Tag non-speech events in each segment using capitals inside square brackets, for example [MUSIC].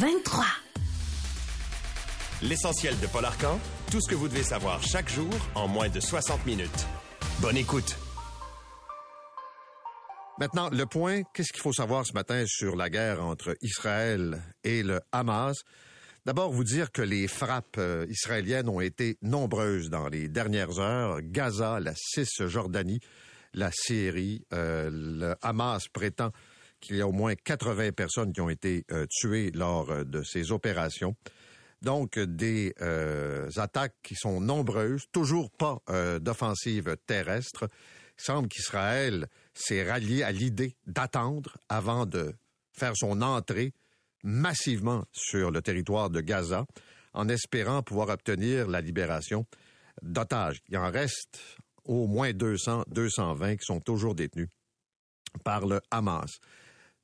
23. L'essentiel de Paul Arcan, tout ce que vous devez savoir chaque jour en moins de 60 minutes. Bonne écoute. Maintenant, le point, qu'est-ce qu'il faut savoir ce matin sur la guerre entre Israël et le Hamas? D'abord, vous dire que les frappes euh, israéliennes ont été nombreuses dans les dernières heures. Gaza, la Cisjordanie, la Syrie. Euh, le Hamas prétend qu'il y a au moins 80 personnes qui ont été euh, tuées lors euh, de ces opérations. Donc, des euh, attaques qui sont nombreuses, toujours pas d'offensive terrestre. Il semble qu'Israël s'est rallié à l'idée d'attendre avant de faire son entrée massivement sur le territoire de Gaza, en espérant pouvoir obtenir la libération d'otages. Il en reste au moins 200, 220 qui sont toujours détenus par le Hamas.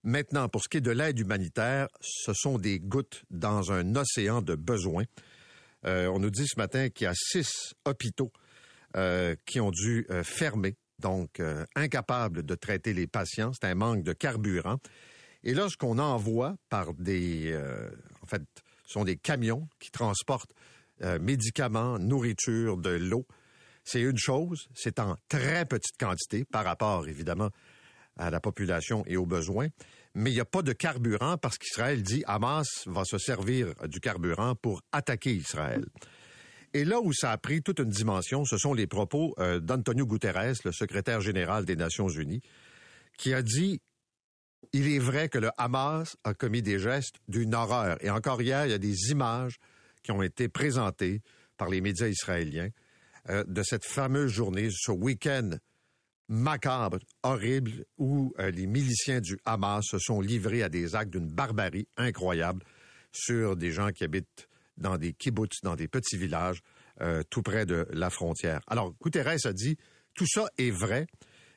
Maintenant, pour ce qui est de l'aide humanitaire, ce sont des gouttes dans un océan de besoins. Euh, on nous dit ce matin qu'il y a six hôpitaux euh, qui ont dû euh, fermer, donc incapables de traiter les patients. C'est un manque de carburant. Et là, ce qu'on envoie par des... en fait, ce sont des camions qui transportent médicaments, nourriture, de l'eau. C'est une chose, c'est en très petite quantité par rapport, évidemment, à la population et aux besoins. Mais il n'y a pas de carburant parce qu'Israël dit Hamas va se servir du carburant pour attaquer Israël. Et là où ça a pris toute une dimension, ce sont les propos euh, d'Antonio Guterres, le secrétaire général des Nations Unies, qui a dit il est vrai que le Hamas a commis des gestes d'une horreur. Et encore hier, il y a des images qui ont été présentées par les médias israéliens euh, de cette fameuse journée, ce week-end macabre, horrible, où euh, les miliciens du Hamas se sont livrés à des actes d'une barbarie incroyable sur des gens qui habitent dans des kibbutz, dans des petits villages, euh, tout près de la frontière. Alors, Guterres a dit, tout ça est vrai,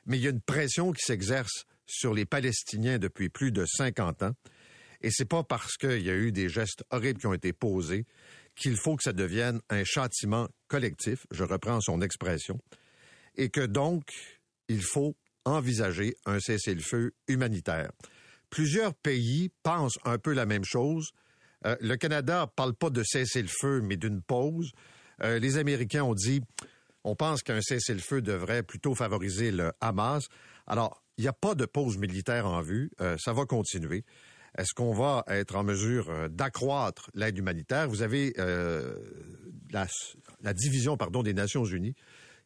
mais il y a une pression qui s'exerce sur les Palestiniens depuis plus de 50 ans. Et c'est pas parce qu'il y a eu des gestes horribles qui ont été posés qu'il faut que ça devienne un châtiment collectif, je reprends son expression, et que donc il faut envisager un cessez-le-feu humanitaire. Plusieurs pays pensent un peu la même chose. Euh, le Canada parle pas de cessez-le-feu, mais d'une pause. Euh, les Américains ont dit, on pense qu'un cessez-le-feu devrait plutôt favoriser le Hamas. Alors, il n'y a pas de pause militaire en vue. Euh, ça va continuer. Est-ce qu'on va être en mesure d'accroître l'aide humanitaire? Vous avez la, la division des Nations Unies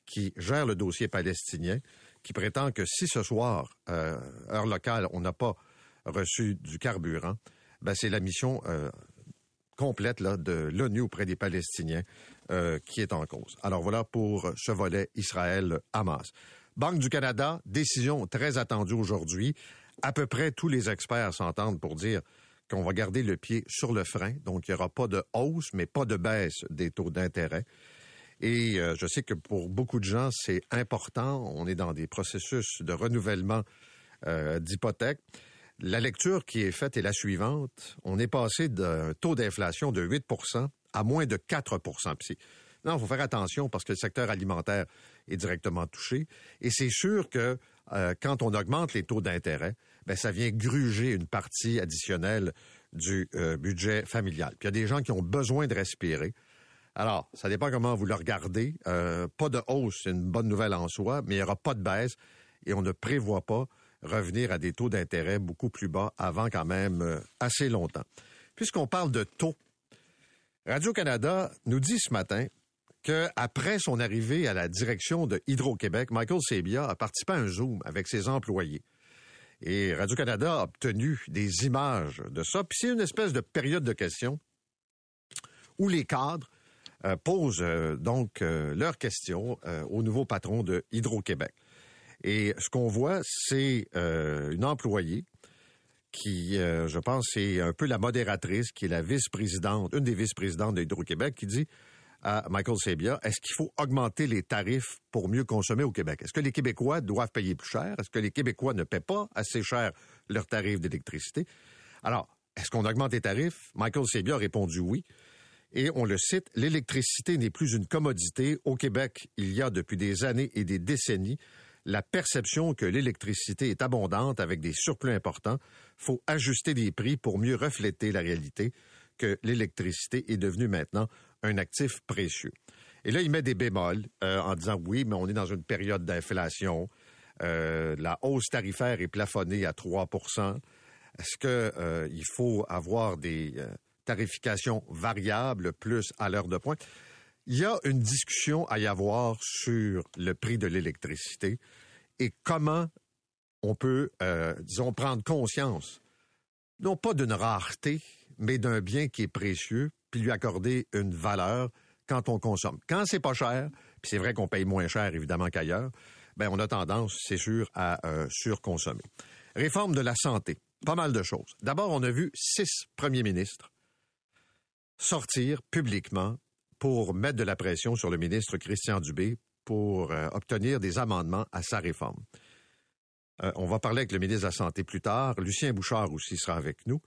qui gère le dossier palestinien, qui prétend que si ce soir, euh, heure locale, on n'a pas reçu du carburant, ben c'est la mission euh, complète de l'ONU auprès des Palestiniens euh, qui est en cause. Alors voilà pour ce volet Israël-Hamas. Banque du Canada, décision très attendue aujourd'hui. À peu près tous les experts s'entendent pour dire qu'on va garder le pied sur le frein, donc il n'y aura pas de hausse, mais pas de baisse des taux d'intérêt. Et euh, je sais que pour beaucoup de gens, c'est important. On est dans des processus de renouvellement euh, d'hypothèques. La lecture qui est faite est la suivante. On est passé d'un taux d'inflation de 8 à moins de 4 Puis Non, il faut faire attention parce que le secteur alimentaire est directement touché. Et c'est sûr que euh, quand on augmente les taux d'intérêt, ben, ça vient gruger une partie additionnelle du budget familial. Puis il y a des gens qui ont besoin de respirer. Alors, ça dépend comment vous le regardez. Euh, pas de hausse, c'est une bonne nouvelle en soi, mais il n'y aura pas de baisse et on ne prévoit pas revenir à des taux d'intérêt beaucoup plus bas avant quand même euh, assez longtemps. Puisqu'on parle de taux, Radio-Canada nous dit ce matin qu'après son arrivée à la direction de Hydro-Québec, Michael Sabia a participé à un Zoom avec ses employés. Et Radio-Canada a obtenu des images de ça. Puis c'est une espèce de période de questions où les cadres euh, posent euh, donc euh, leurs questions euh, au nouveau patron de Hydro-Québec. Et ce qu'on voit, c'est une employée qui, je pense, c'est un peu la modératrice, qui est la vice-présidente, une des vice-présidentes de Hydro-Québec, qui dit à Michael Sabia, est-ce qu'il faut augmenter les tarifs pour mieux consommer au Québec? Est-ce que les Québécois doivent payer plus cher? Est-ce que les Québécois ne paient pas assez cher leurs tarifs d'électricité? Alors, est-ce qu'on augmente les tarifs? Michael Sabia a répondu oui. Et on le cite, l'électricité n'est plus une commodité. Au Québec, il y a depuis des années et des décennies la perception que l'électricité est abondante avec des surplus importants. faut ajuster les prix pour mieux refléter la réalité que l'électricité est devenue maintenant un actif précieux. Et là, il met des bémols euh, en disant oui, mais on est dans une période d'inflation. Euh, la hausse tarifaire est plafonnée à 3% Est-ce qu'il euh, faut avoir des tarifications variables plus à l'heure de pointe? Il y a une discussion à y avoir sur le prix de l'électricité et comment on peut, disons, prendre conscience, non pas d'une rareté, mais d'un bien qui est précieux, puis lui accorder une valeur quand on consomme. Quand c'est pas cher, puis c'est vrai qu'on paye moins cher évidemment qu'ailleurs, ben on a tendance, c'est sûr, à euh, surconsommer. Réforme de la santé, pas mal de choses. D'abord, on a vu six premiers ministres sortir publiquement pour mettre de la pression sur le ministre Christian Dubé pour euh, obtenir des amendements à sa réforme. Euh, on va parler avec le ministre de la Santé plus tard. Lucien Bouchard aussi sera avec nous.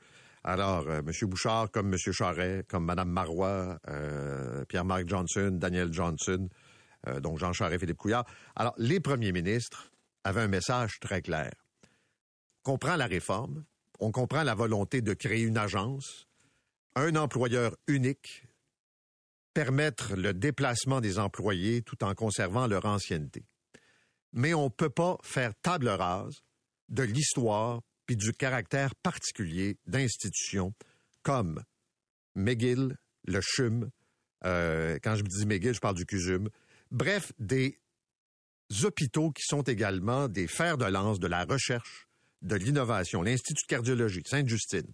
Alors, euh, M. Bouchard, comme M. Charret, comme Mme Marois, euh, Pierre-Marc Johnson, Daniel Johnson, donc Jean Charest, Philippe Couillard. Alors, les premiers ministres avaient un message très clair. On comprend la réforme, on comprend la volonté de créer une agence, un employeur unique, permettre le déplacement des employés tout en conservant leur ancienneté. Mais on ne peut pas faire table rase de l'histoire puis du caractère particulier d'institutions comme McGill, le CHUM, euh, quand je dis McGill, je parle du CUSUM, bref, des hôpitaux qui sont également des fers de lance de la recherche, de l'innovation, l'Institut de cardiologie, Sainte-Justine.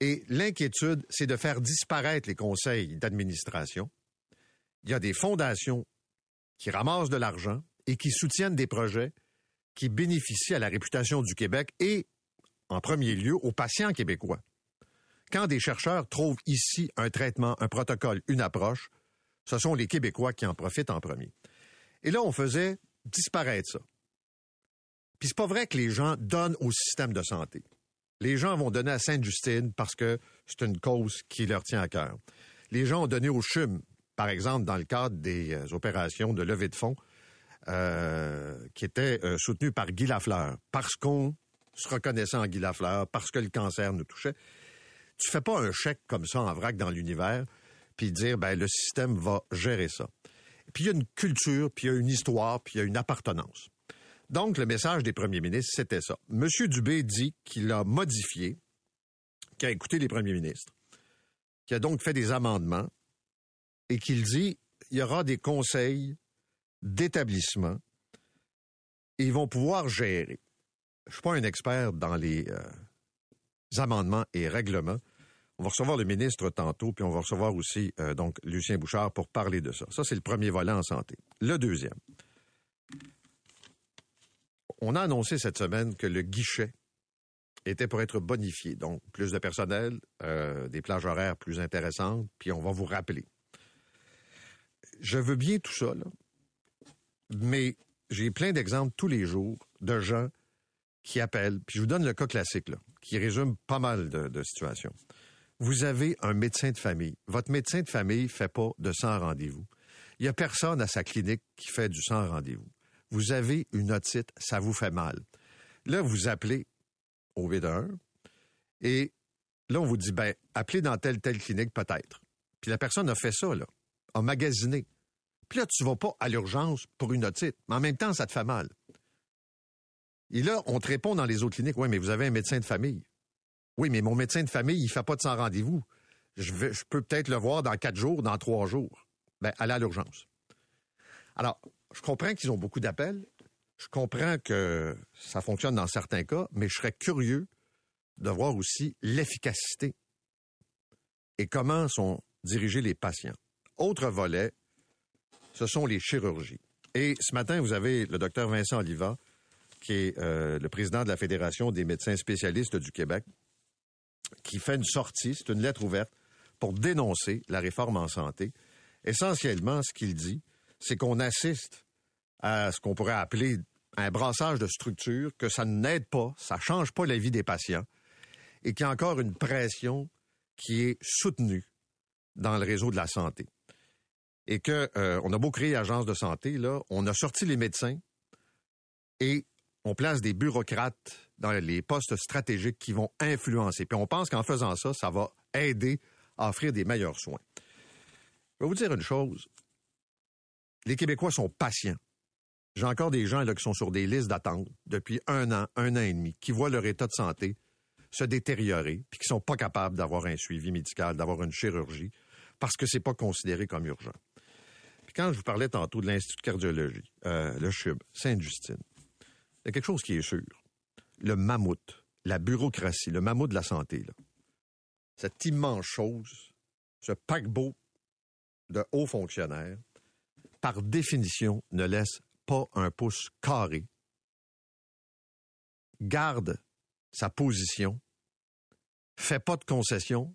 Et l'inquiétude, c'est de faire disparaître les conseils d'administration. Il y a des fondations qui ramassent de l'argent et qui soutiennent des projets qui bénéficie à la réputation du Québec et, en premier lieu, aux patients québécois. Quand des chercheurs trouvent ici un traitement, un protocole, une approche, ce sont les Québécois qui en profitent en premier. Et là, on faisait disparaître ça. Puis c'est pas vrai que les gens donnent au système de santé. Les gens vont donner à Sainte-Justine parce que c'est une cause qui leur tient à cœur. Les gens ont donné au CHUM, par exemple, dans le cadre des euh, opérations de levée de fonds euh, qui était euh, soutenu par Guy Lafleur, parce qu'on se reconnaissait en Guy Lafleur, parce que le cancer nous touchait. Tu fais pas un chèque comme ça en vrac dans l'univers, puis dire ben le système va gérer ça. Puis il y a une culture, puis il y a une histoire, puis il y a une appartenance. Donc le message des premiers ministres, c'était ça. Monsieur Dubé dit qu'il a modifié, qu'il a écouté les premiers ministres, qu'il a donc fait des amendements et qu'il dit il y aura des conseils d'établissements ils vont pouvoir gérer. Je suis pas un expert dans les euh, amendements et règlements. On va recevoir le ministre tantôt, puis on va recevoir aussi euh, donc Lucien Bouchard pour parler de ça. Ça, c'est le premier volet en santé. Le deuxième. On a annoncé cette semaine que le guichet était pour être bonifié. Donc, plus de personnel, euh, des plages horaires plus intéressantes, puis on va vous rappeler. Je veux bien tout ça, mais j'ai plein d'exemples tous les jours de gens qui appellent, puis je vous donne le cas classique, là, qui résume pas mal de, situations. Vous avez un médecin de famille. Votre médecin de famille fait pas de 100 rendez-vous. Il y a personne à sa clinique qui fait du 100 rendez-vous. Vous avez une otite, ça vous fait mal. Là, vous appelez au V1 et là, on vous dit, ben, appelez dans telle, telle clinique peut-être. Puis la personne a fait ça, là, a magasiné. Puis là, tu vas pas à l'urgence pour une otite, mais en même temps, ça te fait mal. Et là, on te répond dans les autres cliniques, oui, mais vous avez un médecin de famille. Oui, mais mon médecin de famille, il fait pas de sans rendez-vous. Je, je peux peut-être le voir dans quatre jours, dans trois jours. Ben, allez à l'urgence. Alors, je comprends qu'ils ont beaucoup d'appels. Je comprends que ça fonctionne dans certains cas, mais je serais curieux de voir aussi l'efficacité et comment sont dirigés les patients. Autre volet, ce sont les chirurgies. Et ce matin, vous avez le docteur Vincent Oliva qui est euh, le président de la Fédération des médecins spécialistes du Québec, qui fait une sortie, c'est une lettre ouverte, pour dénoncer la réforme en santé. Essentiellement, ce qu'il dit, c'est qu'on assiste à ce qu'on pourrait appeler un brassage de structures, que ça n'aide pas, ça change pas la vie des patients, et qu'il y a encore une pression qui est soutenue dans le réseau de la santé. Et que euh, on a beau créer agence de santé, là, on a sorti les médecins et on place des bureaucrates dans les postes stratégiques qui vont influencer. Puis on pense qu'en faisant ça, ça va aider à offrir des meilleurs soins. Je vais vous dire une chose. Les Québécois sont patients. J'ai encore des gens là, qui sont sur des listes d'attente depuis un an, un an et demi, qui voient leur état de santé se détériorer, puis qui sont pas capables d'avoir un suivi médical, d'avoir une chirurgie, parce que c'est pas considéré comme urgent. Puis quand je vous parlais tantôt de l'Institut de cardiologie, euh, le CHUB, Sainte-Justine, il y a quelque chose qui est sûr. Le mammouth, la bureaucratie, le mammouth de la santé. Cette immense chose, ce paquebot de hauts fonctionnaires, par définition, ne laisse pas un pouce carré, garde sa position, fait pas de concessions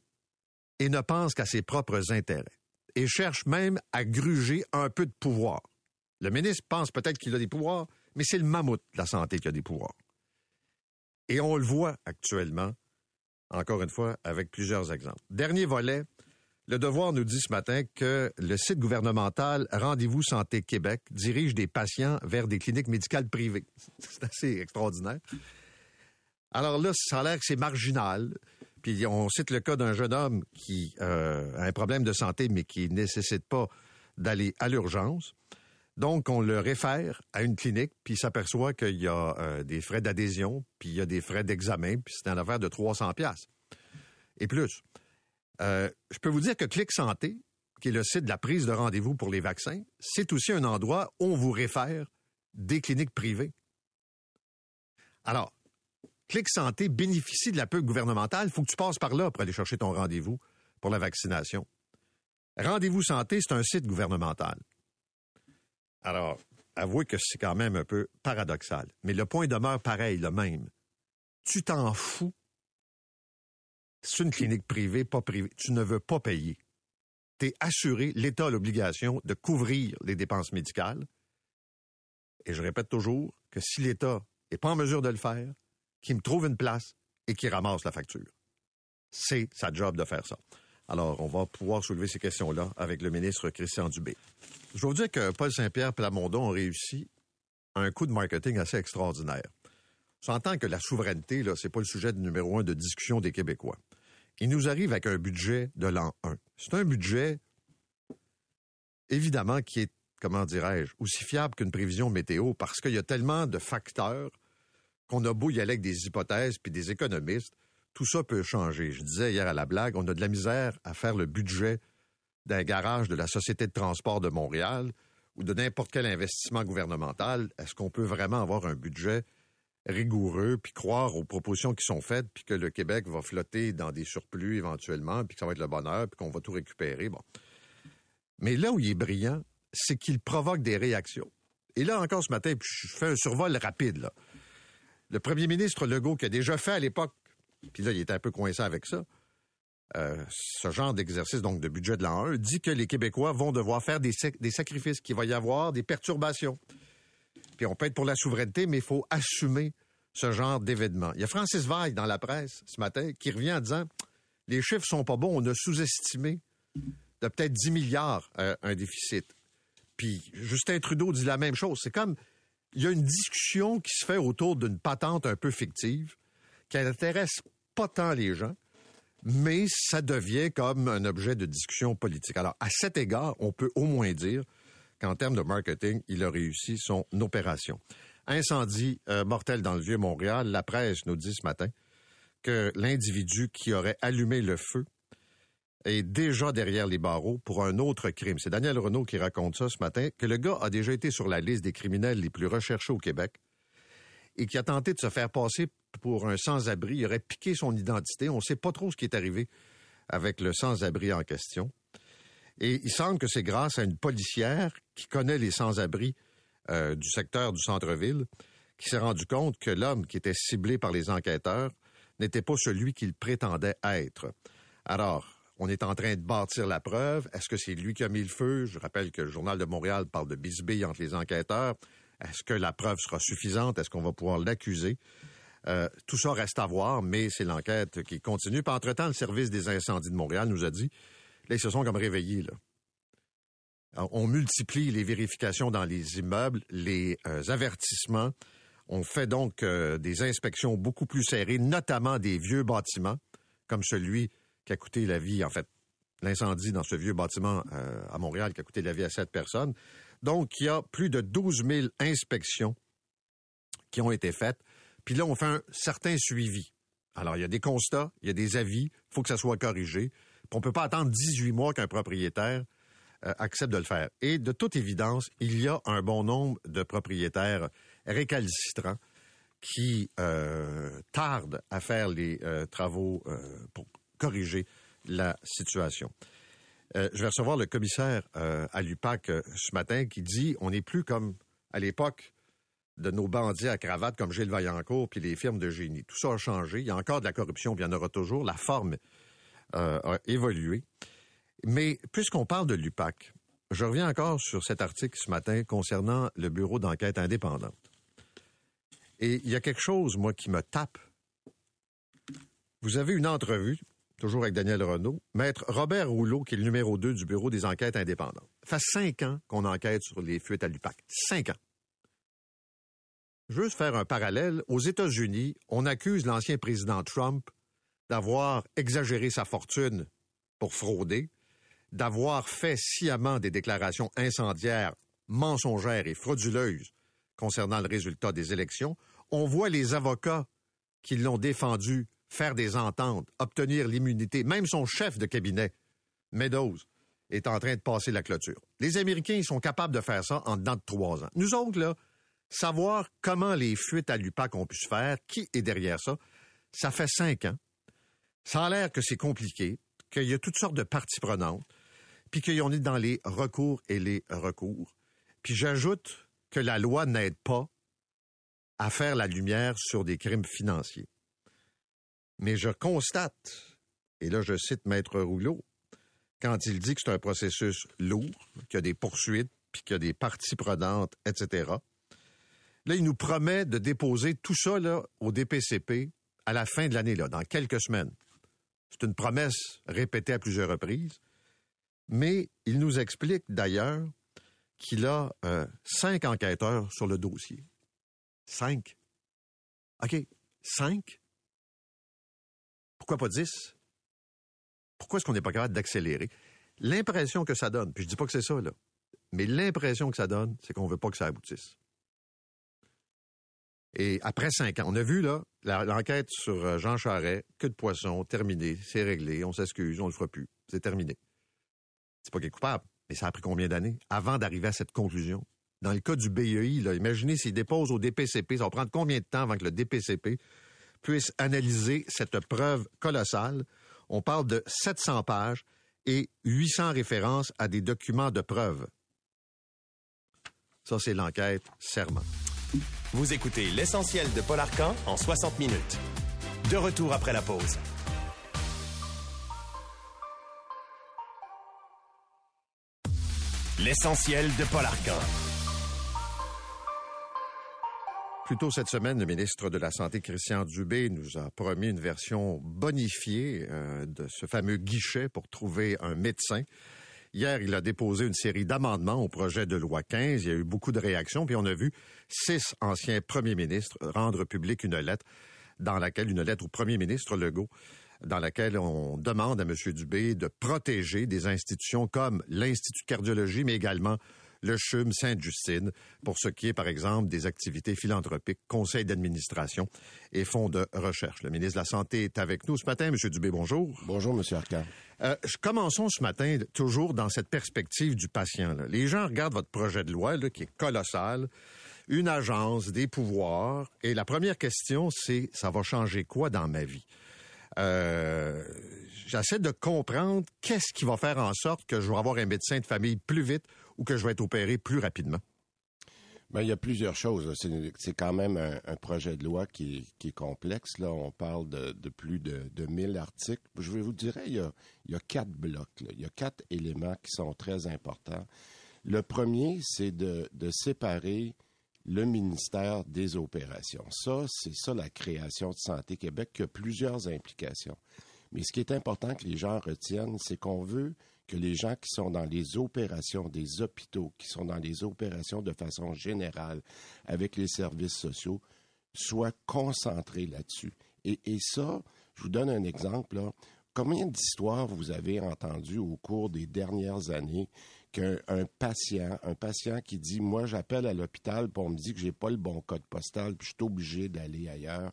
et ne pense qu'à ses propres intérêts. Et cherche même à gruger un peu de pouvoir. Le ministre pense peut-être qu'il a des pouvoirs, mais c'est le mammouth de la santé qui a des pouvoirs. Et on le voit actuellement, encore une fois, avec plusieurs exemples. Dernier volet, le Devoir nous dit ce matin que le site gouvernemental Rendez-vous Santé Québec dirige des patients vers des cliniques médicales privées. [LAUGHS] C'est assez extraordinaire. Alors là, ça a l'air que c'est marginal. Puis on cite le cas d'un jeune homme qui euh, a un problème de santé, mais qui ne nécessite pas d'aller à l'urgence. Donc, on le réfère à une clinique, puis il s'aperçoit qu'il y a euh, des frais d'adhésion, puis il y a des frais d'examen, puis c'est un affaire de 300 pièces et plus. Euh, je peux vous dire que Clic Santé, qui est le site de la prise de rendez-vous pour les vaccins, c'est aussi un endroit où on vous réfère des cliniques privées. Alors, Clic Santé bénéficie de la pub gouvernementale. Il faut que tu passes par là pour aller chercher ton rendez-vous pour la vaccination. Rendez-vous Santé, c'est un site gouvernemental. Alors, avouez que c'est quand même un peu paradoxal. Mais le point demeure pareil, le même. Tu t'en fous c'est une clinique privée, pas privée. Tu ne veux pas payer. Tu es assuré, l'État a l'obligation de couvrir les dépenses médicales. Et je répète toujours que si l'État n'est pas en mesure de le faire, qu'il me trouve une place et qu'il ramasse la facture. C'est sa job de faire ça. Alors, on va pouvoir soulever ces questions-là avec le ministre Christian Dubé. Je vais vous dire que Paul Saint-Pierre Plamondon a réussi un coup de marketing assez extraordinaire. On s'entend que la souveraineté, là, c'est pas le sujet numéro un de discussion des Québécois il nous arrive avec un budget de l'an 1. C'est un budget, évidemment, qui est, comment dirais-je, aussi fiable qu'une prévision météo parce qu'il y a tellement de facteurs qu'on a beau y aller avec des hypothèses puis des économistes, tout ça peut changer. Je disais hier à la blague, on a de la misère à faire le budget d'un garage de la Société de transport de Montréal ou de n'importe quel investissement gouvernemental. Est-ce qu'on peut vraiment avoir un budget rigoureux, puis croire aux propositions qui sont faites, puis que le Québec va flotter dans des surplus éventuellement, puis que ça va être le bonheur, puis qu'on va tout récupérer. Mais là où il est brillant, c'est qu'il provoque des réactions. Et là encore ce matin, puis je fais un survol rapide. Là. Le premier ministre Legault, qui a déjà fait à l'époque, puis là il était un peu coincé avec ça, euh, ce genre d'exercice donc de budget de l'an 1, dit que les Québécois vont devoir faire des sacrifices, qu'il va y avoir des perturbations. Puis on peut être pour la souveraineté, mais il faut assumer ce genre d'événement. Il y a Francis Vaille dans la presse ce matin qui revient en disant les chiffres sont pas bons, on a sous-estimé de peut-être 10 milliards euh, un déficit. Puis Justin Trudeau dit la même chose. C'est comme il y a une discussion qui se fait autour d'une patente un peu fictive qui n'intéresse pas tant les gens, mais ça devient comme un objet de discussion politique. Alors, à cet égard, on peut au moins dire qu'en termes de marketing, il a réussi son opération. Incendie euh, mortel dans le vieux Montréal. La presse nous dit ce matin que l'individu qui aurait allumé le feu est déjà derrière les barreaux pour un autre crime. C'est Daniel Renault qui raconte ça ce matin, que le gars a déjà été sur la liste des criminels les plus recherchés au Québec et qui a tenté de se faire passer pour un sans-abri. Il aurait piqué son identité. On ne sait pas trop ce qui est arrivé avec le sans-abri en question. Et il semble que c'est grâce à une policière qui connaît les sans-abri euh, du secteur du centre-ville qui s'est rendu compte que l'homme qui était ciblé par les enquêteurs n'était pas celui qu'il prétendait être. Alors, on est en train de bâtir la preuve. Est-ce que c'est lui qui a mis le feu? Je rappelle que le Journal de Montréal parle de bisbille entre les enquêteurs. Est-ce que la preuve sera suffisante? Est-ce qu'on va pouvoir l'accuser? Euh, tout ça reste à voir, mais c'est l'enquête qui continue. Puis, entre-temps, le service des incendies de Montréal nous a dit, là, ils se sont comme réveillés, là. On multiplie les vérifications dans les immeubles, les euh, avertissements. On fait donc euh, des inspections beaucoup plus serrées, notamment des vieux bâtiments, comme celui qui a coûté la vie, en fait, l'incendie dans ce vieux bâtiment à Montréal qui a coûté la vie à sept personnes. Donc, il y a plus de 12 000 inspections qui ont été faites. Puis là, on fait un certain suivi. Alors, il y a des constats, il y a des avis, il faut que ça soit corrigé. Puis on ne peut pas attendre 18 mois qu'un propriétaire euh, accepte de le faire. Et de toute évidence, il y a un bon nombre de propriétaires récalcitrants qui euh, tardent à faire les euh, travaux pour corriger la situation. je vais recevoir le commissaire à l'UPAC ce matin qui dit on n'est plus comme à l'époque de nos bandits à cravate comme Gilles Vaillancourt puis les firmes de génie. Tout ça a changé. Il y a encore de la corruption, puis il y en aura toujours. La forme a évolué. Mais puisqu'on parle de l'UPAC, je reviens encore sur cet article ce matin concernant le bureau d'enquête indépendante. Et il y a quelque chose, moi, qui me tape. Vous avez une entrevue, toujours avec Daniel Renault, maître Robert Rouleau, qui est le numéro 2 du bureau des enquêtes indépendantes. Ça fait cinq ans qu'on enquête sur les fuites à l'UPAC. Cinq ans. Je veux faire un parallèle. Aux États-Unis, on accuse l'ancien président Trump d'avoir exagéré sa fortune pour frauder, d'avoir fait sciemment des déclarations incendiaires, mensongères et frauduleuses concernant le résultat des élections. On voit les avocats qui l'ont défendu faire des ententes, obtenir l'immunité. Même son chef de cabinet, Meadows, est en train de passer la clôture. Les Américains, sont capables de faire ça en dedans de trois ans. Nous autres, là, savoir comment les fuites à l'UPAC ont pu se faire, qui est derrière ça, ça fait cinq ans. Ça a l'air que c'est compliqué, qu'il y a toutes sortes de parties prenantes, puis qu'on est dans les recours et les recours. Puis j'ajoute que la loi n'aide pas à faire la lumière sur des crimes financiers. Mais je constate, et là je cite Maître Rouleau, quand il dit que c'est un processus lourd, qu'il y a des poursuites, puis qu'il y a des parties prenantes, etc., Là, il nous promet de déposer tout ça au DPCP à la fin de l'année, dans quelques semaines. C'est une promesse répétée à plusieurs reprises. Mais il nous explique d'ailleurs qu'il a euh, cinq enquêteurs sur le dossier. Cinq. OK, cinq? Pourquoi pas dix? Pourquoi est-ce qu'on n'est pas capable d'accélérer? L'impression que ça donne, puis je dis pas que c'est ça, là, mais l'impression que ça donne, c'est qu'on veut pas que ça aboutisse. Et après cinq ans, on a vu là l'enquête sur euh, Jean Charret, que de poisson, terminé, c'est réglé, on s'excuse, on le fera plus, c'est terminé. C'est pas qu'il est coupable, mais ça a pris combien d'années avant d'arriver à cette conclusion? Dans le cas du BEI, imaginez s'il dépose au DPCP, ça va prendre combien de temps avant que le DPCP puisse analyser cette preuve colossale? On parle de 700 pages et 800 références à des documents de preuve. Ça, c'est l'enquête Serment. Vous écoutez l'essentiel de Paul Arcan en 60 minutes. De retour après la pause. L'essentiel de Paul Arcan. Plus tôt cette semaine, le ministre de la Santé, Christian Dubé, nous a promis une version bonifiée euh, de ce fameux guichet pour trouver un médecin. Hier, il a déposé une série d'amendements au projet de loi 15. Il y a eu beaucoup de réactions, puis on a vu six anciens premiers ministres rendre public une lettre dans laquelle, une lettre au premier ministre Legault, dans laquelle on demande à M. Dubé de protéger des institutions comme l'Institut de cardiologie, mais également le CHUM Sainte-Justine, pour ce qui est, par exemple, des activités philanthropiques, conseils d'administration et fonds de recherche. Le ministre de la Santé est avec nous ce matin. Monsieur Dubé, bonjour. Bonjour, Monsieur Arcand. Euh, commençons ce matin toujours dans cette perspective du patient. Les gens regardent votre projet de loi qui est colossal, une agence, des pouvoirs, et la première question, c'est ça va changer quoi dans ma vie? Euh, j'essaie de comprendre qu'est-ce qui va faire en sorte que je vais avoir un médecin de famille plus vite ou que je vais être opéré plus rapidement. Ben, il y a plusieurs choses. C'est quand même un, projet de loi qui, est complexe. Là, on parle de, plus de, de 1000 articles. Je vais vous dire, il y a, il y a quatre blocs. Il y a quatre éléments qui sont très importants. Le premier, c'est de, de séparer le ministère des Opérations. Ça, c'est ça la création de Santé Québec qui a plusieurs implications. Mais ce qui est important que les gens retiennent, c'est qu'on veut que les gens qui sont dans les opérations des hôpitaux, qui sont dans les opérations de façon générale avec les services sociaux, soient concentrés là-dessus. Et, ça, je vous donne un exemple. Combien d'histoires vous avez entendues au cours des dernières années qu'un patient, un patient qui dit Moi, j'appelle à l'hôpital pour me dire que j'ai pas le bon code postal, puis je suis obligé d'aller ailleurs.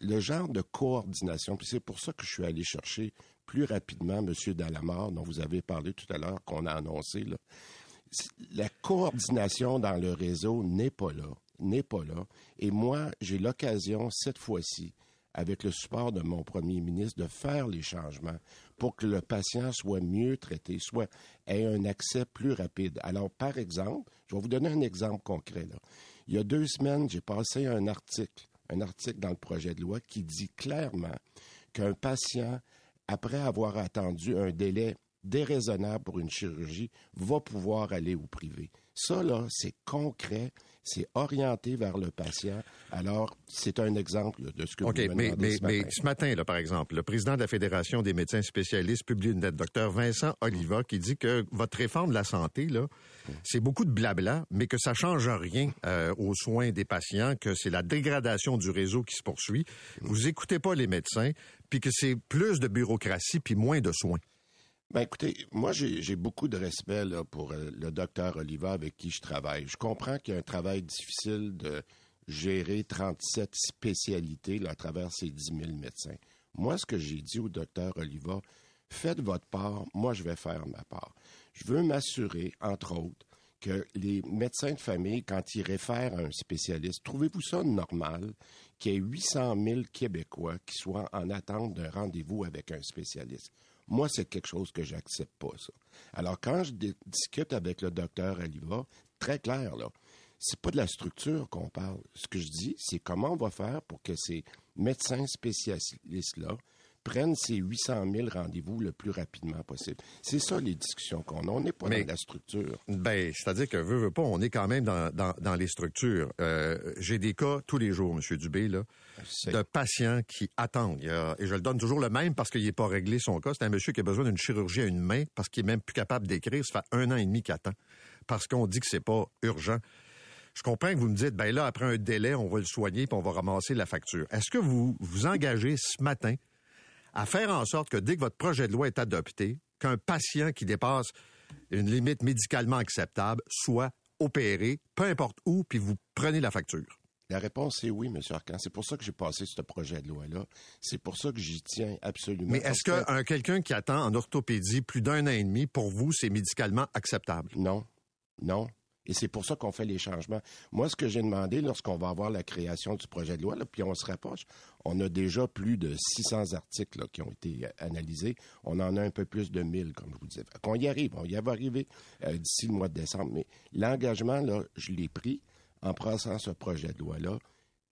Le genre de coordination, puis c'est pour ça que je suis allé chercher plus rapidement M. Dalamar, dont vous avez parlé tout à l'heure, qu'on a annoncé. La coordination dans le réseau n'est pas là, n'est pas là. Et moi, j'ai l'occasion, cette fois-ci, avec le support de mon premier ministre, de faire les changements pour que le patient soit mieux traité, soit ait un accès plus rapide. Alors, par exemple, je vais vous donner un exemple concret. Il y a deux semaines, j'ai passé un article, un article dans le projet de loi qui dit clairement qu'un patient après avoir attendu un délai déraisonnable pour une chirurgie, va pouvoir aller au privé. Ça, là, c'est concret, c'est orienté vers le patient. Alors, c'est un exemple de ce que vous me mais, mais, ce matin. mais ce matin, là, par exemple, le président de la Fédération des médecins spécialistes publie une lettre, docteur Vincent Oliva, qui dit que votre réforme de la santé, là, c'est beaucoup de blabla, mais que ça change rien euh, aux soins des patients, que c'est la dégradation du réseau qui se poursuit. Vous écoutez pas les médecins, puis que c'est plus de bureaucratie puis moins de soins. Ben écoutez, moi j'ai beaucoup de respect pour euh, le docteur Oliva avec qui je travaille. Je comprends qu'il y a un travail difficile de gérer 37 spécialités à travers ces 10 000 médecins. Moi, ce que j'ai dit au docteur Oliva, faites votre part, moi je vais faire ma part. Je veux m'assurer, entre autres, que les médecins de famille, quand ils réfèrent à un spécialiste, trouvez-vous ça normal qu'il y ait 800 000 Québécois qui soient en attente d'un rendez-vous avec un spécialiste? Moi, c'est quelque chose que j'accepte pas, ça. Alors, quand je discute avec le docteur Aliva, très clair, là, c'est pas de la structure qu'on parle. Ce que je dis, c'est comment on va faire pour que ces médecins spécialistes-là prennent ces 800 000 rendez-vous le plus rapidement possible. C'est ça les discussions qu'on a. On n'est pas dans la structure. Ben, c'est-à-dire que veut, veut pas, on est quand même dans, dans, les structures. Euh, j'ai des cas tous les jours, M. Dubé, là, de patients qui attendent. et je le donne toujours le même parce qu'il n'est pas réglé son cas. C'est un monsieur qui a besoin d'une chirurgie à une main parce qu'il est même plus capable d'écrire. Ça fait un an et demi qu'il attend parce qu'on dit que c'est pas urgent. Je comprends que vous me dites, ben là, après un délai, on va le soigner puis on va ramasser la facture. Est-ce que vous vous engagez ce matin à faire en sorte que dès que votre projet de loi est adopté, qu'un patient qui dépasse une limite médicalement acceptable soit opéré, peu importe où, puis vous prenez la facture? La réponse est oui, M. Arcan. C'est pour ça que j'ai passé ce projet de loi-là. C'est pour ça que j'y tiens absolument. Mais est-ce qu'un quelqu'un qui attend en orthopédie plus d'un an et demi, pour vous, c'est médicalement acceptable? Non. Non. Et c'est pour ça qu'on fait les changements. Moi, ce que j'ai demandé lorsqu'on va avoir la création du projet de loi, puis on se rapproche, on a déjà plus de 600 articles qui ont été euh, analysés. On en a un peu plus de 1000, comme je vous disais. Qu'on y arrive, on y va arriver euh, d'ici le mois de décembre. Mais l'engagement, là, je l'ai pris en prenant ce projet de loi-là.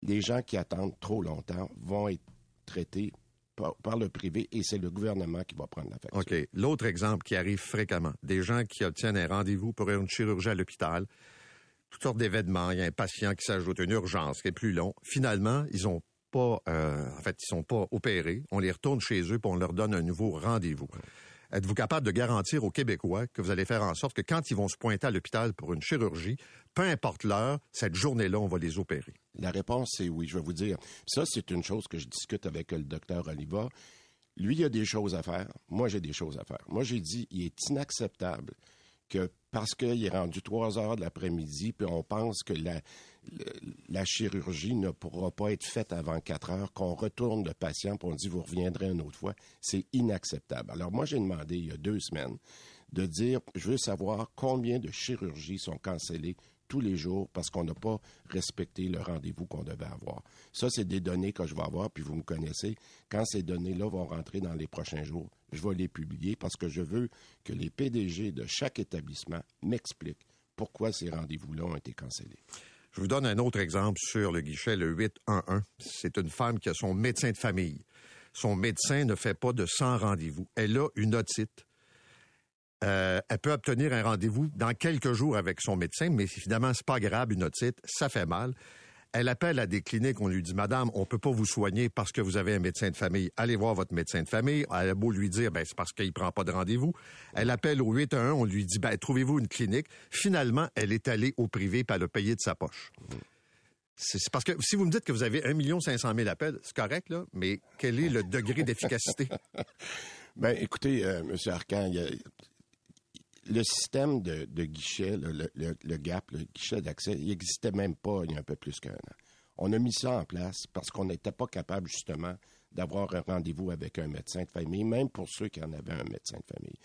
Les gens qui attendent trop longtemps vont être traités par, le privé et c'est le gouvernement qui va prendre la facture. OK. L'autre exemple qui arrive fréquemment, des gens qui obtiennent un rendez-vous pour une chirurgie à l'hôpital, toutes sortes d'événements, il y a un patient qui s'ajoute, une urgence qui est plus long. Finalement, ils ont pas, euh, en fait, ils sont pas opérés. On les retourne chez eux puis on leur donne un nouveau rendez-vous. Êtes-vous capable de garantir aux Québécois que vous allez faire en sorte que quand ils vont se pointer à l'hôpital pour une chirurgie, peu importe l'heure, cette journée-là, on va les opérer? La réponse, c'est oui. Je vais vous dire. Ça, c'est une chose que je discute avec le docteur Oliva. Lui, il a des choses à faire. Moi, j'ai des choses à faire. Moi, j'ai dit, il est inacceptable que parce qu'il est rendu trois heures de l'après-midi, puis on pense que la, la chirurgie ne pourra pas être faite avant quatre heures, qu'on retourne le patient, pour on dit vous reviendrez une autre fois, c'est inacceptable. Alors moi, j'ai demandé il y a deux semaines de dire, je veux savoir combien de chirurgies sont cancellées tous les jours parce qu'on n'a pas respecté le rendez-vous qu'on devait avoir. Ça, c'est des données que je vais avoir, puis vous me connaissez. Quand ces données-là vont rentrer dans les prochains jours, je vais les publier parce que je veux que les PDG de chaque établissement m'expliquent pourquoi ces rendez-vous-là ont été cancellés. Je vous donne un autre exemple sur le guichet, le 811. C'est une femme qui a son médecin de famille. Son médecin ne fait pas de 100 rendez-vous. Elle a une otite. Euh, elle peut obtenir un rendez-vous dans quelques jours avec son médecin, mais évidemment, c'est pas grave, une otite, ça fait mal. Elle appelle à des cliniques, on lui dit, Madame, on peut pas vous soigner parce que vous avez un médecin de famille. Allez voir votre médecin de famille. Elle a beau lui dire, ben, c'est parce qu'il prend pas de rendez-vous. Elle appelle au 811, on lui dit, ben, trouvez-vous une clinique. Finalement, elle est allée au privé, elle a payé de sa poche. C'est parce que si vous me dites que vous avez 1 500 000 appels, c'est correct, là, mais quel est le degré d'efficacité? [LAUGHS] Ben, écoutez, euh, M. Arcan, le système de, guichet, le, GAP, le guichet d'accès, il n'existait même pas il y a un peu plus qu'un an. On a mis ça en place parce qu'on n'était pas capable, justement, d'avoir un rendez-vous avec un médecin de famille, même pour ceux qui en avaient un médecin de famille.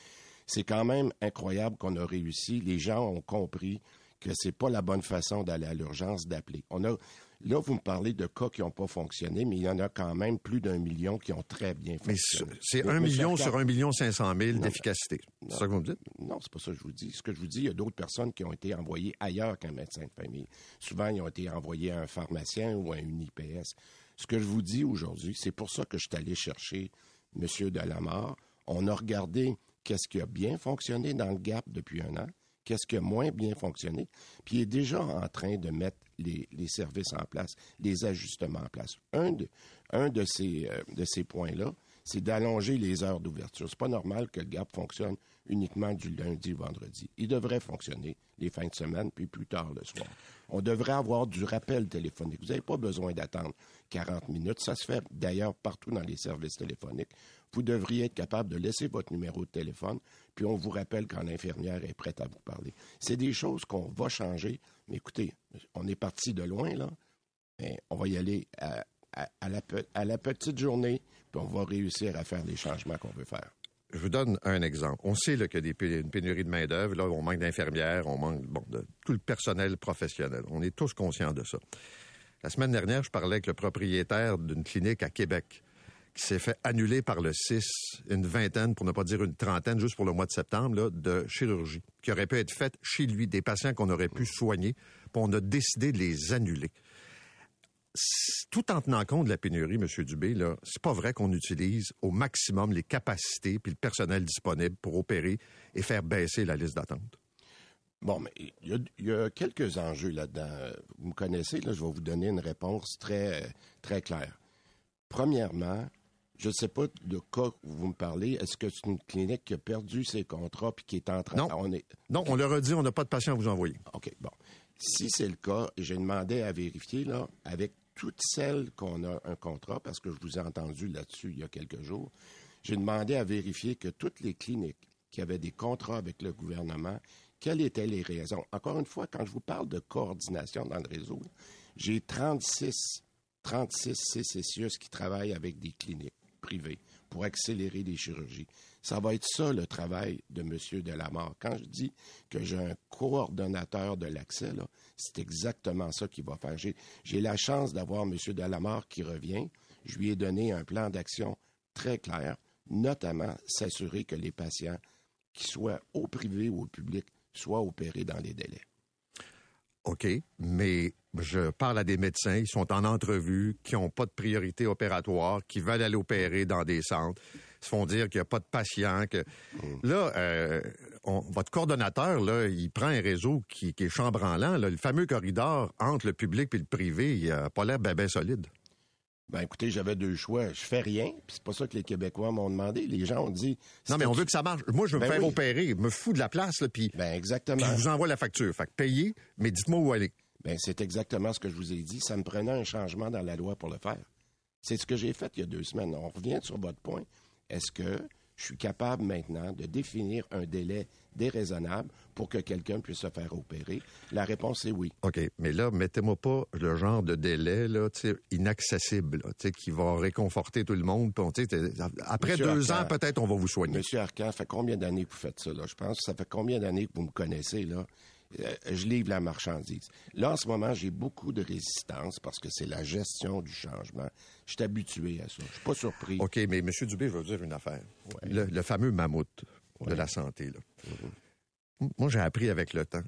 C'est quand même incroyable qu'on a réussi. Les gens ont compris que c'est pas la bonne façon d'aller à l'urgence d'appeler. On a là vous me parlez de cas qui n'ont pas fonctionné, mais il y en a quand même plus d'un million qui ont très bien fonctionné. c'est Mais- 1 mais million sur 1 million 500 000 d'efficacité. C'est ça que vous me dites? non, c'est pas ça que je vous dis. Ce que je vous dis, il y a d'autres personnes qui ont été envoyées ailleurs qu'un médecin de famille. Souvent, ils ont été envoyés à un pharmacien ou à une IPS. Ce que je vous dis aujourd'hui, c'est pour ça que je suis allé chercher M. Delamare. On a regardé qu'est-ce qui a bien fonctionné dans le GAP depuis un an, qu'est-ce qui a moins bien fonctionné, puis il est déjà en train de mettre les, services en place, les ajustements en place. Un euh, de ces points-là, c'est d'allonger les heures d'ouverture. C'est pas normal que le GAP fonctionne uniquement du lundi au vendredi. Il devrait fonctionner les fins de semaine, puis plus tard le soir. On devrait avoir du rappel téléphonique. Vous n'avez pas besoin d'attendre 40 minutes. Ça se fait d'ailleurs partout dans les services téléphoniques. Vous devriez être capable de laisser votre numéro de téléphone, puis on vous rappelle quand l'infirmière est prête à vous parler. C'est des choses qu'on va changer. Mais écoutez, on est parti de loin, là. Mais on va y aller à, à- la petite journée, puis on va réussir à faire les changements qu'on veut faire. Je vous donne un exemple. On sait qu'il y a des une pénurie de main-d'œuvre. On manque d'infirmières, on manque de tout le personnel professionnel. On est tous conscients de ça. La semaine dernière, je parlais avec le propriétaire d'une clinique à Québec qui s'est fait annuler par le 6 une vingtaine, pour ne pas dire une trentaine, juste pour le mois de septembre, de chirurgie, qui aurait pu être faite chez lui, des patients qu'on aurait pu soigner, puis on a décidé de les annuler tout en tenant compte de la pénurie, M. Dubé, là, c'est pas vrai qu'on utilise au maximum les capacités puis le personnel disponible pour opérer et faire baisser la liste d'attente? Bon, mais il y a, il y a quelques enjeux là-dedans. Vous me connaissez, là, je vais vous donner une réponse très, très claire. Premièrement, je ne sais pas de cas que vous me parlez. Est-ce que c'est une clinique qui a perdu ses contrats puis qui est en train... Non. On est... Non, on leur a dit, on n'a pas de patient à vous envoyer. OK, bon. Si c'est le cas, j'ai demandé à vérifier, là, avec toutes celles qu'on a un contrat, parce que je vous ai entendu là-dessus il y a quelques jours, j'ai demandé à vérifier que toutes les cliniques qui avaient des contrats avec le gouvernement, quelles étaient les raisons. Encore une fois, quand je vous parle de coordination dans le réseau, j'ai 36, 36 CCCIUS qui travaillent avec des cliniques privées pour accélérer les chirurgies. Ça va être ça le travail de M. Delamare. Quand je dis que j'ai un coordonnateur de l'accès, c'est exactement ça qu'il va faire. J'ai, la chance d'avoir M. Delamare qui revient. Je lui ai donné un plan d'action très clair, notamment s'assurer que les patients, qu'ils soient au privé ou au public, soient opérés dans les délais. OK, mais je parle à des médecins, ils sont en entrevue, qui n'ont pas de priorité opératoire, qui veulent aller opérer dans des centres, se font dire qu'il n'y a pas de patients. Que... Là, euh, on- votre coordonnateur, là, il prend un réseau qui, qui est chambranlant. Là. Le fameux corridor entre le public et le privé, il n'a pas l'air bien ben solide. Ben écoutez, j'avais deux choix. Je fais rien, puis c'est pas ça que les Québécois m'ont demandé. Les gens ont dit. Non, mais on veut que ça marche. Moi, je veux me Ben faire oui. opérer, je me fous de la place, là, puis Ben exactement. je vous envoie la facture. Fait que payez, mais dites-moi où aller. Ben, c'est exactement ce que je vous ai dit. Ça me prenait un changement dans la loi pour le faire. C'est ce que j'ai fait il y a deux semaines. On revient sur votre point. Est-ce que je suis capable maintenant de définir un délai déraisonnable pour que quelqu'un puisse se faire opérer? La réponse est oui. OK, mais là, mettez-moi pas le genre de délai là, inaccessible, là, qui va réconforter tout le monde. on- Après Monsieur deux ans, peut-être, on va vous soigner. Monsieur Arcan, ça fait combien d'années que vous faites ça? Là? Je pense que ça fait combien d'années que vous me connaissez? là? Euh, je livre la marchandise. Là, en ce moment, j'ai beaucoup de résistance parce que c'est la gestion du changement. Je suis habitué à ça. Je suis pas surpris. OK, mais M. Dubé, je veux dire une affaire. Le, le fameux mammouth de la santé. Là. M- Moi, j'ai appris avec le temps.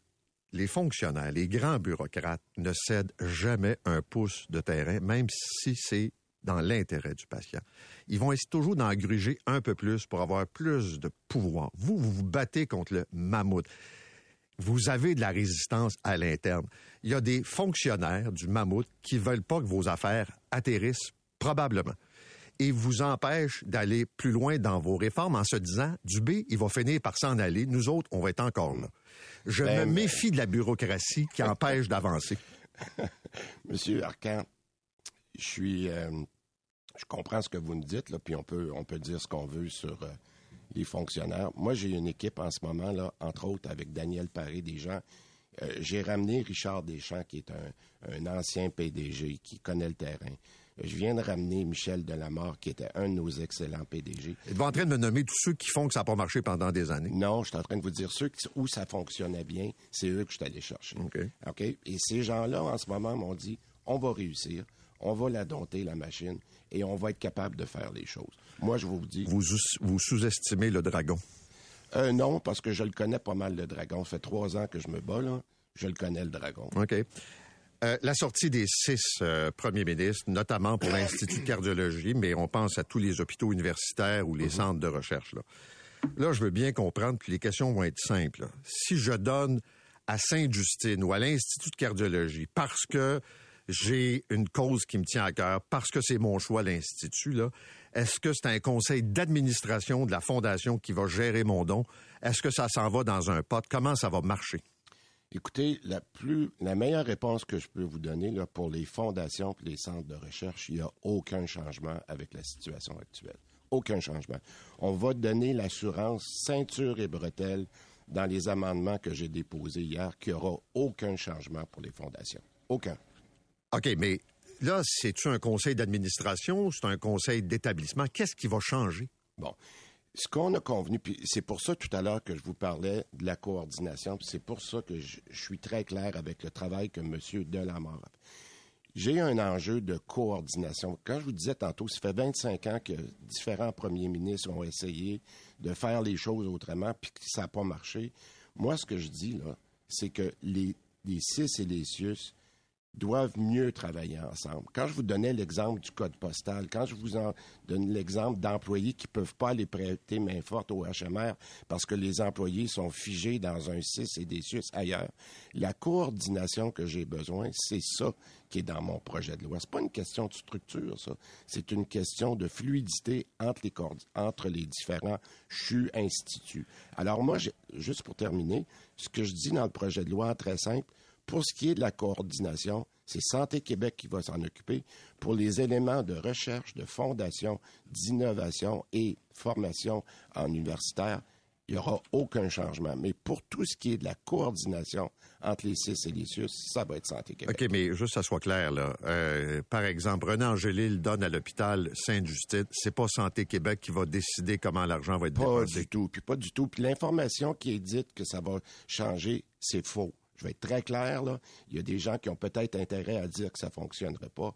les fonctionnaires, les grands bureaucrates ne cèdent jamais un pouce de terrain, même si c'est dans l'intérêt du patient. Ils vont essayer toujours d'en gruger un peu plus pour avoir plus de pouvoir. Vous, vous vous battez contre le mammouth. Vous avez de la résistance à l'interne. Il y a des fonctionnaires du mammouth qui veulent pas que vos affaires atterrissent, probablement et vous empêchent d'aller plus loin dans vos réformes en se disant, Dubé, il va finir par s'en aller, nous autres, on va être encore là. Je Ben, me méfie de la bureaucratie qui empêche d'avancer. [LAUGHS] Monsieur Arcan, je suis, euh, je comprends ce que vous nous dites, là, puis on peut, on peut dire ce qu'on veut sur euh, les fonctionnaires. Moi, j'ai une équipe en ce moment, là, entre autres avec Daniel Paré, des gens. Euh, j'ai ramené Richard Deschamps, qui est un, un ancien PDG, qui connaît le terrain. Je viens de ramener Michel Delamare, qui était un de nos excellents PDG. Êtes-vous en train de me nommer tous ceux qui font que ça n'a pas marché pendant des années? Non, je suis en train de vous dire ceux qui- où ça fonctionnait bien, c'est eux que je suis allé chercher. OK. OK? Et ces gens-là, en ce moment, m'ont dit on va réussir, on va la dompter, la machine, et on va être capable de faire les choses. Moi, je vous dis Vous, sous- vous sous-estimez le dragon. euh, non, parce que je le connais pas mal, le dragon. Ça fait trois ans que je me bats, là. Je le connais, le dragon. OK. Euh, la sortie des six euh, premiers ministres, notamment pour l'Institut de cardiologie, mais on pense à tous les hôpitaux universitaires ou les centres de recherche. Là. là, je veux bien comprendre, puis les questions vont être simples. là. Si je donne à Sainte-Justine ou à l'Institut de cardiologie parce que j'ai une cause qui me tient à cœur, parce que c'est mon choix, l'Institut, là, est-ce que c'est un conseil d'administration de la Fondation qui va gérer mon don? Est-ce que ça s'en va dans un pot? Comment ça va marcher? Écoutez, la plus, la meilleure réponse que je peux vous donner là, pour les fondations et les centres de recherche, il n'y a aucun changement avec la situation actuelle. Aucun changement. On va donner l'assurance ceinture et bretelles dans les amendements que j'ai déposés hier qu'il n'y aura aucun changement pour les fondations. Aucun. OK, mais là, c'est-tu un conseil d'administration c'est un conseil d'établissement? Qu'est-ce qui va changer? Bon. Ce qu'on a convenu, puis c'est pour ça tout à l'heure que je vous parlais de la coordination, puis c'est pour ça que je, je suis très clair avec le travail que M. Delamare a fait. J'ai un enjeu de coordination. Quand je vous disais tantôt, ça fait 25 ans que différents premiers ministres ont essayé de faire les choses autrement, puis que ça n'a pas marché. Moi, ce que je dis, là, c'est que les, les CIS et les CIUS doivent mieux travailler ensemble. Quand je vous donnais l'exemple du code postal, quand je vous donne l'exemple d'employés qui peuvent pas aller prêter main forte au HMR parce que les employés sont figés dans un 6 et des SUS ailleurs, la coordination que j'ai besoin, c'est ça qui est dans mon projet de loi. C'est pas une question de structure, ça. C'est une question de fluidité entre les, entre les différents CHU instituts. Alors moi, juste pour terminer, ce que je dis dans le projet de loi, très simple, pour ce qui est de la coordination, c'est Santé Québec qui va s'en occuper. Pour les éléments de recherche, de fondation, d'innovation et formation en universitaire, il n'y aura aucun changement. Mais pour tout ce qui est de la coordination entre les CIS et les SUS, ça va être Santé Québec. OK, mais juste que ça soit clair, là. Euh, par exemple, René Angélil donne à l'hôpital Sainte-Justine. C'est pas Santé Québec qui va décider comment l'argent va être Pas dépensé. du tout, puis pas du tout. Puis l'information qui est dite que ça va changer, c'est faux. Je vais être très clair, là. Il y a des gens qui ont peut-être intérêt à dire que ça fonctionnerait pas.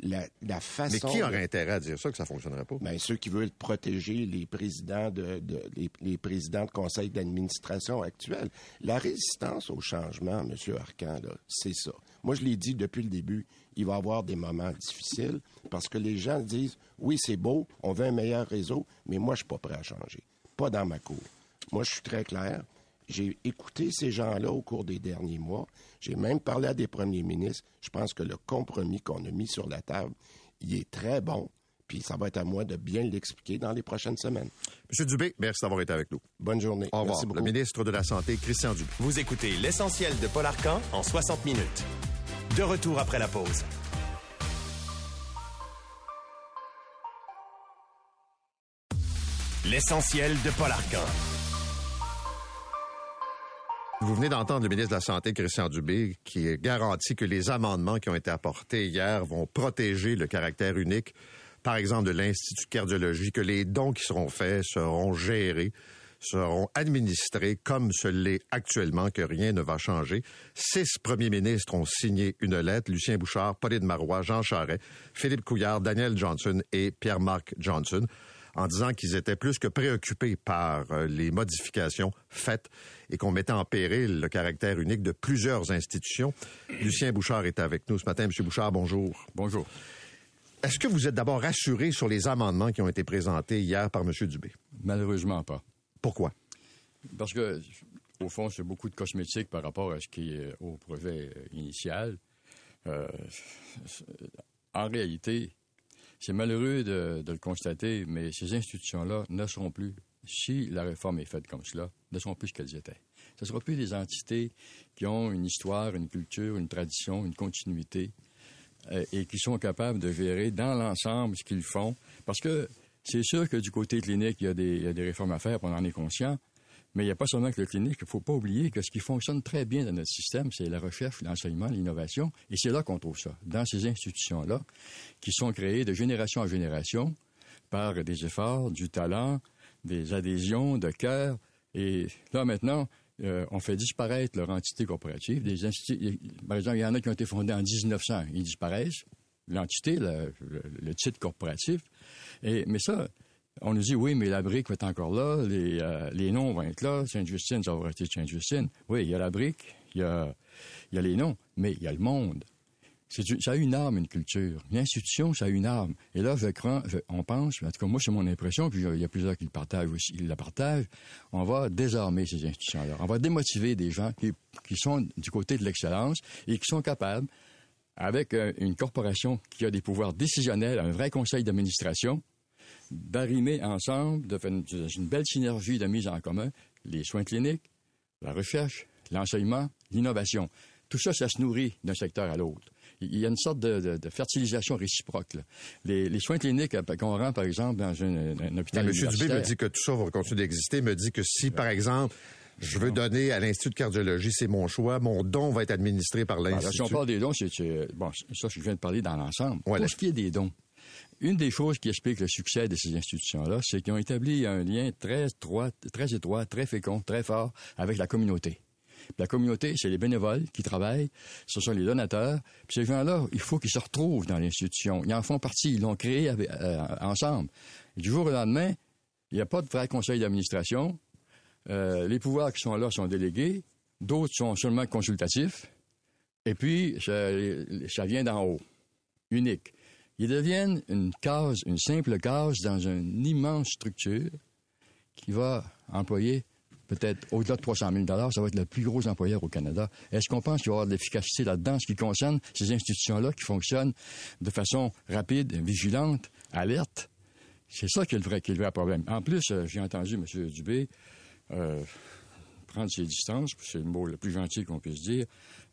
La, la Mais façon... qui de- aurait intérêt à dire ça, que ça fonctionnerait pas? Ben, ceux qui veulent protéger les présidents de, de- les, les présidents de conseil d'administration actuels. La résistance au changement, M. Arcan, c'est ça. Moi, je l'ai dit depuis le début, il va y avoir des moments difficiles parce que les gens disent oui, c'est beau, on veut un meilleur réseau, mais moi, je suis pas prêt à changer. Pas dans ma cour. Moi, je suis très clair. J'ai écouté ces gens-là au cours des derniers mois. J'ai même parlé à des premiers ministres. Je pense que le compromis qu'on a mis sur la table, il est très bon. Puis ça va être à moi de bien l'expliquer dans les prochaines semaines. Monsieur Dubé, merci d'avoir été avec nous. Bonne journée. Au revoir. Merci beaucoup. Le ministre de la Santé, Christian Dubé. Vous écoutez l'essentiel de Paul Arcan en 60 minutes. De retour après la pause. L'essentiel de Paul Arcan. Vous venez d'entendre le ministre de la Santé, Christian Dubé, qui garantit que les amendements qui ont été apportés hier vont protéger le caractère unique, par exemple, de l'Institut de cardiologie, que les dons qui seront faits seront gérés, seront administrés comme ce l'est actuellement, que rien ne va changer. Six premiers ministres ont signé une lettre, Lucien Bouchard, Pauline Marois, Jean Charest, Philippe Couillard, Daniel Johnson et Pierre-Marc Johnson. En disant qu'ils étaient plus que préoccupés par euh, les modifications faites et qu'on mettait en péril le caractère unique de plusieurs institutions. Lucien Bouchard est avec nous ce matin. Monsieur Bouchard, bonjour. Bonjour. Est-ce que vous êtes d'abord rassuré sur les amendements qui ont été présentés hier par M. Dubé? Malheureusement pas. Pourquoi? Parce que, au fond, c'est beaucoup de cosmétiques par rapport à ce qui est au projet initial. Euh, en réalité, c'est malheureux de, le constater, mais ces institutions-là ne seront plus, si la réforme est faite comme cela, ne seront plus ce qu'elles étaient. Ce ne seront plus des entités qui ont une histoire, une culture, une tradition, une continuité, euh, et qui sont capables de gérer dans l'ensemble ce qu'ils font. Parce que c'est sûr que du côté clinique, il y, a des, il y a des réformes à faire, on en est conscient, mais il n'y a pas seulement que le clinique. Il ne faut pas oublier que ce qui fonctionne très bien dans notre système, c'est la recherche, l'enseignement, l'innovation. Et c'est là qu'on trouve ça, dans ces institutions-là, qui sont créées de génération en génération par des efforts, du talent, des adhésions de cœur. Et là, maintenant, euh, on fait disparaître leur entité corporative. Par exemple, il y en a qui ont été fondés en 1900. Ils disparaissent. L'entité, le, le, le, titre corporatif. Et, mais ça, on nous dit, oui, mais la brique va être encore là, les, euh, les noms vont être là, Sainte-Justine, ça va rester Sainte-Justine. Oui, il y a la brique, il y a, les noms, mais il y a le monde. Ça a une arme, une culture. L'institution, ça a une arme. Et là, on pense, en tout cas, moi, c'est mon impression, puis il y a plusieurs qui partagent aussi, la partagent, on va désarmer ces institutions-là. On va démotiver des gens qui, qui sont du côté de l'excellence et qui sont capables, avec euh, une corporation qui a des pouvoirs décisionnels, un vrai conseil d'administration, d'arrimer ensemble, de faire une, une, belle synergie de mise en commun, les soins cliniques, la recherche, l'enseignement, l'innovation. Tout ça, ça se nourrit d'un secteur à l'autre. Il y a une sorte de, de, de fertilisation réciproque. Les, les, soins cliniques qu'on rend, par exemple, dans un, un hôpital M. Dubé me dit que tout ça va continuer d'exister, me dit que si, par exemple, je veux donner à l'Institut de cardiologie, c'est mon choix. Mon don va être administré par l'Institut. si on parle des dons, c'est... Bon, ça, je viens de parler dans l'ensemble. Voilà. Pour ce qui est des dons, une des choses qui explique le succès de ces institutions-là, c'est qu'ils ont établi un lien très étroit, très fécond, très fort avec la communauté. La communauté, c'est les bénévoles qui travaillent, ce sont les donateurs. Puis ces gens-là, il faut qu'ils se retrouvent dans l'institution. Ils en font partie, ils l'ont créé euh, ensemble. Du jour au lendemain, il n'y a pas de vrai conseil d'administration. Euh, les pouvoirs qui sont là sont délégués, d'autres sont seulement consultatifs. Et puis, ça vient d'en haut, unique. Ils deviennent une case, une simple case dans une immense structure qui va employer peut-être au-delà de 300 000 ça va être le plus gros employeur au Canada. Est-ce qu'on pense qu'il va y avoir de l'efficacité là-dedans, ce qui concerne ces institutions-là qui fonctionnent de façon rapide, vigilante, alerte? C'est ça qui est le vrai, qui est le vrai problème. En plus, euh, j'ai entendu M. Dubé euh, prendre ses distances, c'est le mot le plus gentil qu'on puisse dire,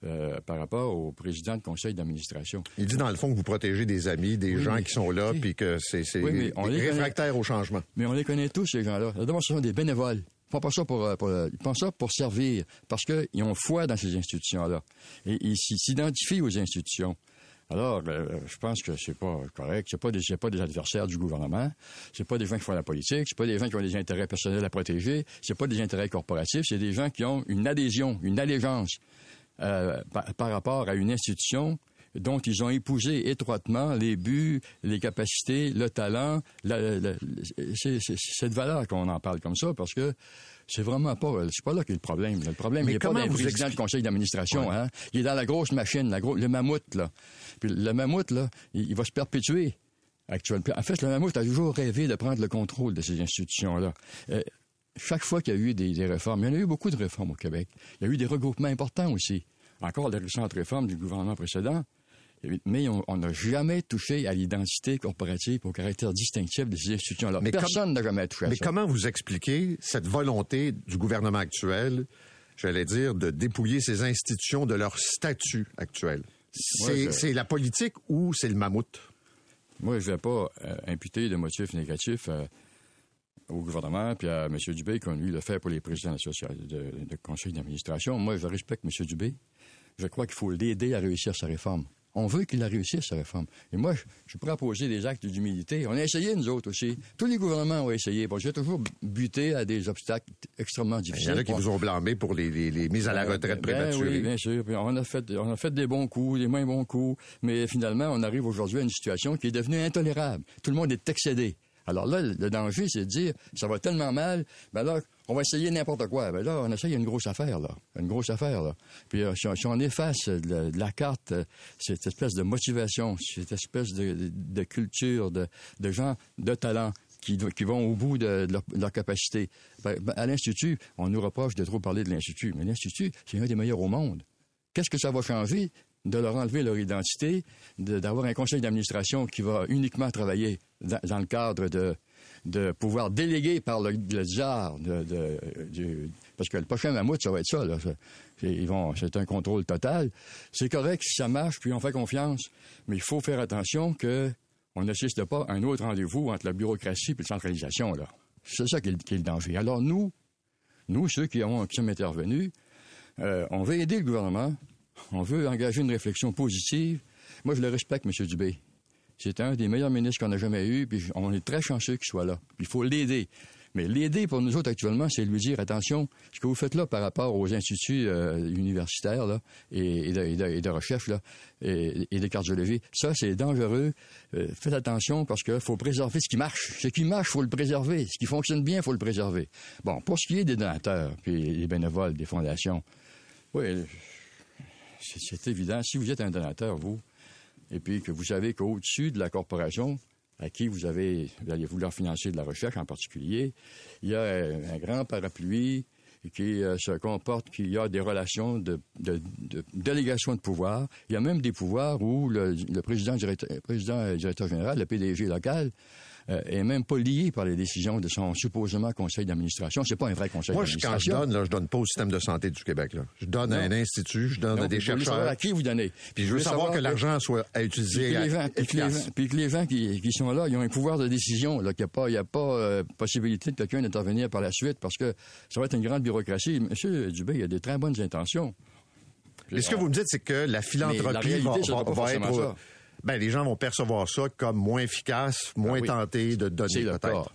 euh, par rapport au président de conseil d'administration. Il dit dans le fond que vous protégez des amis, des oui, gens qui sont là, puis que c'est oui, réfractaire au changement. Mais on les connaît tous, ces gens-là. D'abord, ce sont des bénévoles. Ils font pas ça pour, pour, ils font ça pour servir, parce qu'ils ont foi dans ces institutions-là. Et ils s'identifient aux institutions. Alors, euh, je pense que c'est pas correct. C'est pas des, pas des adversaires du gouvernement. C'est pas des gens qui font la politique. C'est pas des gens qui ont des intérêts personnels à protéger. C'est pas des intérêts corporatifs. C'est des gens qui ont une adhésion, une allégeance euh, par, rapport à une institution dont ils ont épousé étroitement les buts, les capacités, le talent. La, la, c'est, c'est cette valeur qu'on en parle comme ça parce que c'est vraiment pas, c'est pas là qu'est le problème. Le problème, Mais il n'est pas dans le président du conseil d'administration, ouais. hein. Il est dans la grosse machine, la gros, le mammouth, là. Puis le mammouth, là, il, il va se perpétuer actuellement. En fait, le mammouth a toujours rêvé de prendre le contrôle de ces institutions-là. Euh, chaque fois qu'il y a eu des, des, réformes, il y en a eu beaucoup de réformes au Québec. Il y a eu des regroupements importants aussi. Encore les récentes réformes du gouvernement précédent. Mais on n'a jamais touché à l'identité corporative, au caractère distinctif de ces institutions-là. Personne n'a jamais touché à mais ça. Mais comment vous expliquez cette volonté du gouvernement actuel, j'allais dire, de dépouiller ces institutions de leur statut actuel? C'est ouais, je... la politique ou c'est le mammouth? Moi, je ne vais pas euh, imputer de motifs négatifs euh, au gouvernement puis à M. Dubé, comme lui le fait pour les présidents de, de, de conseil d'administration. Moi, je respecte M. Dubé. Je crois qu'il faut l'aider à réussir sa réforme. On veut qu'il la réussisse, sa réforme. Et moi, je, je pourrais poser des actes d'humilité. On a essayé, nous autres aussi. Tous les gouvernements ont essayé. Bon, j'ai toujours buté à des obstacles extrêmement difficiles. Il y en a qui vous ont blâmé pour les, les, les mises à la retraite ben, prématurées. Ben oui, bien sûr. Puis on, a fait, on a fait des bons coups, des moins bons coups. Mais finalement, on arrive aujourd'hui à une situation qui est devenue intolérable. Tout le monde est excédé. Alors là, le danger, c'est de dire, ça va tellement mal, ben là, on va essayer n'importe quoi. Ben là, on essaye une grosse affaire, là. Une grosse affaire, là. Puis euh, si, on, efface de, de la carte euh, cette espèce de motivation, cette espèce de, culture, de, gens de talent qui, vont au bout de, leur, leur capacité. Ben, ben, à l'Institut, on nous reproche de trop parler de l'Institut, mais l'Institut, c'est un des meilleurs au monde. Qu'est-ce que ça va changer de leur enlever leur identité, de- d'avoir un conseil d'administration qui va uniquement travailler dans, dans le cadre de, de pouvoir déléguer par le, parce que le prochain mammouth, ça va être ça. Là. Ils vont, c'est un contrôle total. C'est correct si ça marche, puis on fait confiance. Mais il faut faire attention que on n'assiste pas à un autre rendez-vous entre la bureaucratie et la centralisation. Là. C'est ça qui est, le- qui est le danger. Alors nous, nous, ceux qui, ont, qui sommes intervenus, euh, on veut aider le gouvernement. On veut engager une réflexion positive. Moi, je le respecte, M. Dubé. C'est un des meilleurs ministres qu'on a jamais eu, puis on est très chanceux qu'il soit là. Il faut l'aider. Mais l'aider pour nous autres actuellement, c'est lui dire attention, ce que vous faites là par rapport aux instituts euh, universitaires là, et, de, et de- et de recherche et, de cardiologie, ça c'est dangereux. Euh, faites attention parce qu'il faut préserver ce qui marche. Ce qui marche, faut le préserver. Ce qui fonctionne bien, faut le préserver. Bon, pour ce qui est des donateurs puis les bénévoles des fondations, oui, c'est évident. Si vous êtes un donateur, vous, et puis que vous savez qu'au-dessus de la corporation à qui vous avez, allez vouloir financer de la recherche en particulier, il y a un, un grand parapluie qui euh, se comporte qu'il y a des relations de, délégation de pouvoir. Il y a même des pouvoirs où le, président, directeur, président et directeur général, le PDG local, euh, est même pas lié par les décisions de son supposément conseil d'administration. C'est pas un vrai conseil Moi, je- quand je d'administration. donne, là, je donne pas au système de santé du Québec. Là. Je donne à un institut, je donne Non, à des savoir chercheurs. à qui vous donnez. Puis je veux voulez savoir que que- l'argent soit à puis utiliser que les gens, à- puis que les, efficace. gens- puis que les gens qui, qui sont là, ils ont un pouvoir de décision, là, qu'il n'y a pas, il y a pas euh, possibilité de quelqu'un d'intervenir par la suite parce que ça va être une grande bureaucratie. Monsieur Dubé, il a des très bonnes intentions. Mais ce que vous me dites, c'est que la philanthropie réalité, va, être. Ben, les gens vont percevoir ça comme moins efficace, moins oui. tenté de donner, peut-être.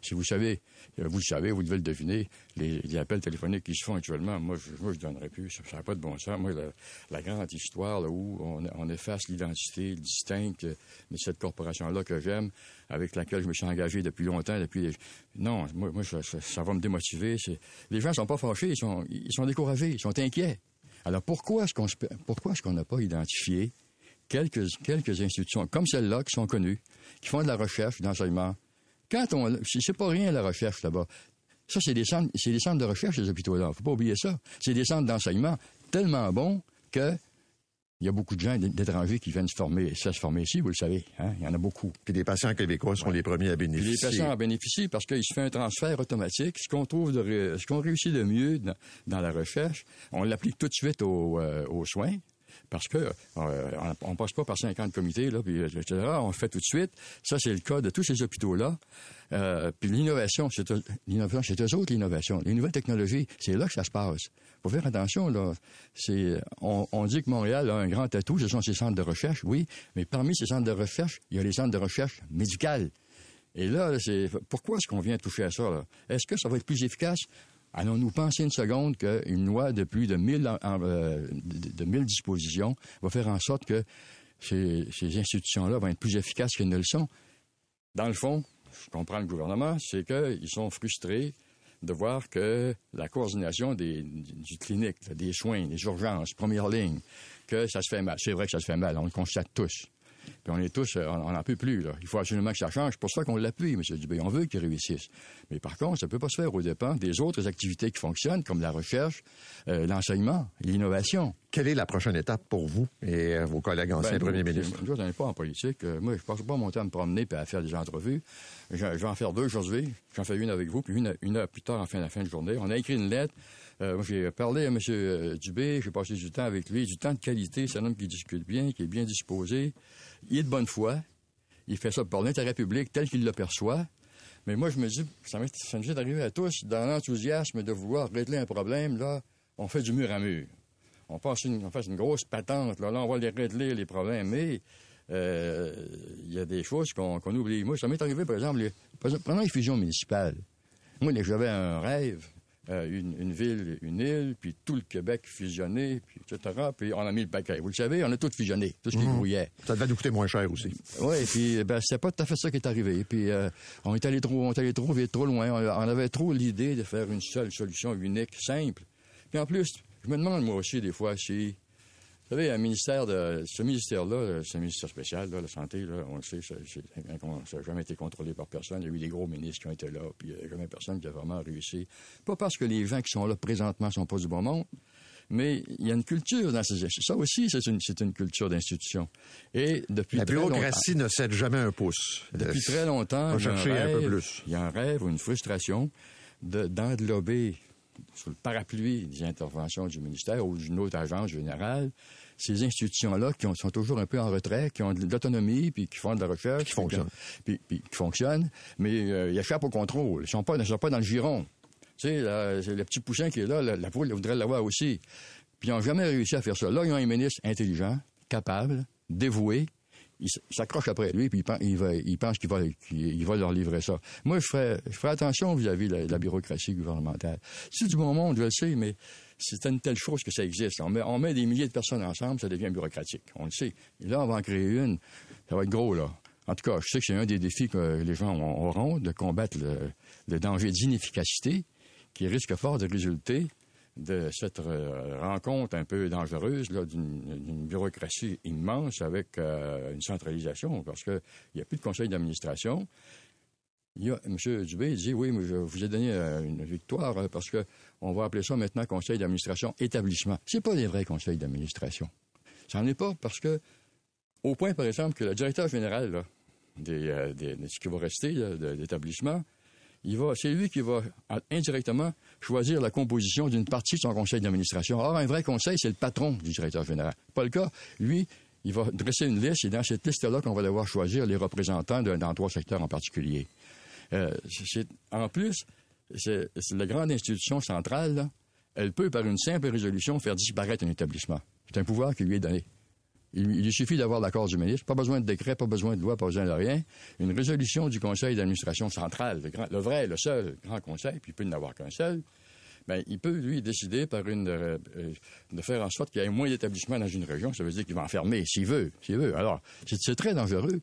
Si vous savez, euh, vous le savez, vous devez le deviner, les, les appels téléphoniques qui se font actuellement, moi, je moi, je donnerais plus. Ça n'a pas de bon sens. Moi, la, la grande histoire là, où on, on efface l'identité distincte de cette corporation-là que j'aime, avec laquelle je me suis engagé depuis longtemps, depuis... les- Non, moi, moi ça, ça- ça va me démotiver. Les gens sont pas fâchés, ils sont, ils sont découragés, ils sont inquiets. Alors, pourquoi est-ce qu'on se- pourquoi est-ce qu'on n'a pas identifié quelques, quelques institutions comme celle-là qui sont connues, qui font de la recherche, d'enseignement. Quand on, c'est pas rien la recherche là-bas. Ça, c'est des centres, c'est des centres de recherche, ces hôpitaux-là. Faut pas oublier ça. C'est des centres d'enseignement tellement bons que il y a beaucoup de gens d'étrangers qui viennent se former, ça se former ici, vous le savez. Hein? Il y en a beaucoup. Puis les patients québécois sont les premiers à Puis les bénéficier. patients en bénéficient parce qu'il se fait un transfert automatique. Ce qu'on trouve, de ce qu'on réussit de mieux dans, dans la recherche, on l'applique tout de suite aux, euh, aux soins. Parce que euh, on, on passe pas par 50 comités, là, puis, etc. On le fait tout de suite. Ça, c'est le cas de tous ces hôpitaux-là. Euh, puis l'innovation, c'est l'innovation, c'est eux autres l'innovation. Les nouvelles technologies, c'est là que ça se passe. Faut faire attention, là. C'est, on, on dit que Montréal a un grand atout, ce sont ses centres de recherche, oui, mais parmi ces centres de recherche, il y a les centres de recherche médicales. Et là, c'est pourquoi est-ce qu'on vient toucher à ça? là? Est-ce que ça va être plus efficace? Allons-nous penser une seconde qu'une loi de plus de 1000, en- en- euh, de, de 1000 dispositions va faire en sorte que ces, institutions-là vont être plus efficaces qu'elles ne le sont? Dans le fond, je comprends le gouvernement, c'est qu'ils sont frustrés de voir que la coordination des, du clinique, des soins, des urgences, première ligne, que ça se fait mal. C'est vrai que ça se fait mal, on le constate tous. Puis on est tous, euh, on n'en peut plus. Là. Il faut absolument que ça change. C'est pour ça qu'on l'appuie, M. Dubé. On veut qu'il réussisse. Mais par contre, ça ne peut pas se faire aux dépens des autres activités qui fonctionnent, comme la recherche, euh, l'enseignement, l'innovation. Quelle est la prochaine étape pour vous et euh, vos collègues anciens Ben, premiers ministres? Autres, on n'est pas en politique. Euh, moi, je passe pas mon temps à me promener et à faire des entrevues. Je, je vais en faire deux aujourd'hui. J'en fais une avec vous, puis une, une heure plus tard, en fin, la fin de journée. On a écrit une lettre. Euh, moi, j'ai parlé à M. Dubé. J'ai passé du temps avec lui. Du temps de qualité. C'est un homme qui discute bien, qui est bien disposé. Il est de bonne foi. Il fait ça pour l'intérêt public tel qu'il le perçoit. Mais moi, je me dis, ça nous est arrivé à tous, dans l'enthousiasme de vouloir régler un problème, là, on fait du mur à mur. On passe une, grosse patente, là, là, on va les régler, les problèmes, mais euh, il y a des choses qu'on oublie. Moi, ça m'est arrivé, par exemple, les, par pendant les fusions municipales. Moi, j'avais un rêve euh, une, une, ville, une île, puis tout le Québec fusionné, puis etc. Puis on a mis le paquet. Vous le savez, on a tout fusionné, tout ce qui Mmh. grouillait. Ça devait nous coûter moins cher aussi. Oui, puis ben, c'est pas tout à fait ça qui est arrivé. Puis euh, on est allé trop, on est allé trop vite, trop loin. On, on avait trop l'idée de faire une seule solution unique, simple. Puis en plus, je me demande moi aussi des fois si vous savez, un ministère de ce ministère-là, ce ministère spécial, là, la santé, là, on le sait, ça n'a jamais été contrôlé par personne. Il y a eu des gros ministres qui ont été là, puis il n'y a jamais personne qui a vraiment réussi. Pas parce que les gens qui sont là présentement sont pas du bon monde, mais il y a une culture dans ces Ça aussi, c'est une, une, culture d'institution. Et depuis la très bureaucratie longtemps, ne cède jamais un pouce. Depuis très longtemps, On il y a un, un rêve, peu plus. Il y a un rêve ou une frustration de- d'englober sous le parapluie des interventions du ministère ou d'une autre agence générale ces institutions-là qui ont- sont toujours un peu en retrait, qui ont de l'autonomie, puis qui font de la recherche. Qui fonctionnent. Puis, puis qui fonctionnent, mais euh, ils échappent au contrôle. Ils ne sont, pas- ils sont pas dans le giron. Tu sais, le petit poussin qui est là, la, la poule voudrait l'avoir aussi. Puis ils n'ont jamais réussi à faire ça. Là, ils ont un ministre intelligent, capable, dévoué. Il s'accroche après lui, puis il pense qu'il va, leur livrer ça. Moi, je ferais, attention vis-à-vis de la, bureaucratie gouvernementale. C'est du bon monde, je le sais, mais c'est une telle chose que ça existe. On met, des milliers de personnes ensemble, ça devient bureaucratique. On le sait. Là, on va en créer une. Ça va être gros, là. En tout cas, je sais que c'est un des défis que les gens ont- auront, de combattre le danger d'inefficacité qui risque fort de résulter de cette euh, rencontre un peu dangereuse d'une bureaucratie immense avec euh, une centralisation, parce qu'il n'y a plus de conseil d'administration. M. Dubé dit, oui, mais je vous ai donné euh, une victoire parce que on va appeler ça maintenant conseil d'administration établissement. C'est pas des vrais conseils d'administration. Ça n'en est pas parce que, au point, par exemple, que le directeur général des- de ce qui va rester là, de l'établissement, il va, c'est lui qui va a- indirectement choisir la composition d'une partie de son conseil d'administration. Or, un vrai conseil, c'est le patron du directeur général. Pas le cas. Lui, il va dresser une liste et dans cette liste-là qu'on va devoir choisir les représentants d'un- trois secteurs en particulier. Euh, en plus, c'est, la grande institution centrale, elle peut, par une simple résolution, faire disparaître un établissement. C'est un pouvoir qui lui est donné. Il, il suffit d'avoir l'accord du ministre, pas besoin de décret, pas besoin de loi, pas besoin de rien. Une résolution du conseil d'administration central, le, vrai, le seul grand conseil, puis il peut n'y avoir qu'un seul, ben, il peut, lui, décider par une, euh, euh, de faire en sorte qu'il y ait moins d'établissements dans une région. Ça veut dire qu'il va en fermer s'il veut. S'il veut. Alors, c'est, très dangereux.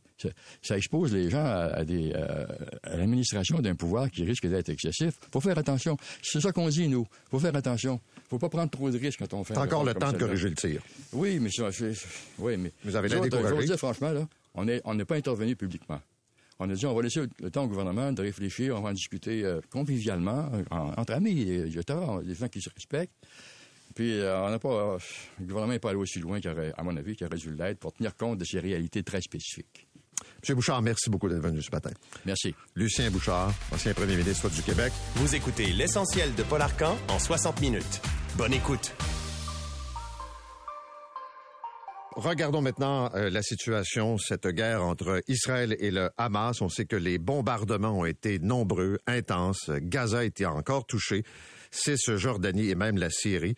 Ça, expose les gens à, des, euh, à l'administration d'un pouvoir qui risque d'être excessif. faut faire attention. C'est ça qu'on dit, nous. faut faire attention. Faut pas prendre trop de risques quand on fait encore le temps de corriger le tir. Oui, mais ça, oui, mais Vous avez l'air découragé. je vous dire franchement là, on est, on n'est pas intervenu publiquement. On a dit on va laisser le temps au gouvernement de réfléchir, on va en discuter euh, convivialement euh, en- entre amis, et, etc., des gens qui se respectent. Puis euh, on n'a pas, euh, le gouvernement n'est pas allé aussi loin qu'il aurait, à mon avis, qu'il aurait dû l'être pour tenir compte de ces réalités très spécifiques. M. Bouchard, merci beaucoup d'être venu ce matin. Merci. Lucien Bouchard, ancien premier ministre du Québec. Vous écoutez l'essentiel de Paul Arcan en 60 minutes. Bonne écoute. Regardons maintenant euh, la situation, cette guerre entre Israël et le Hamas. On sait que les bombardements ont été nombreux, intenses. Gaza a été encore touché. C'est ce Jordanie et même la Syrie.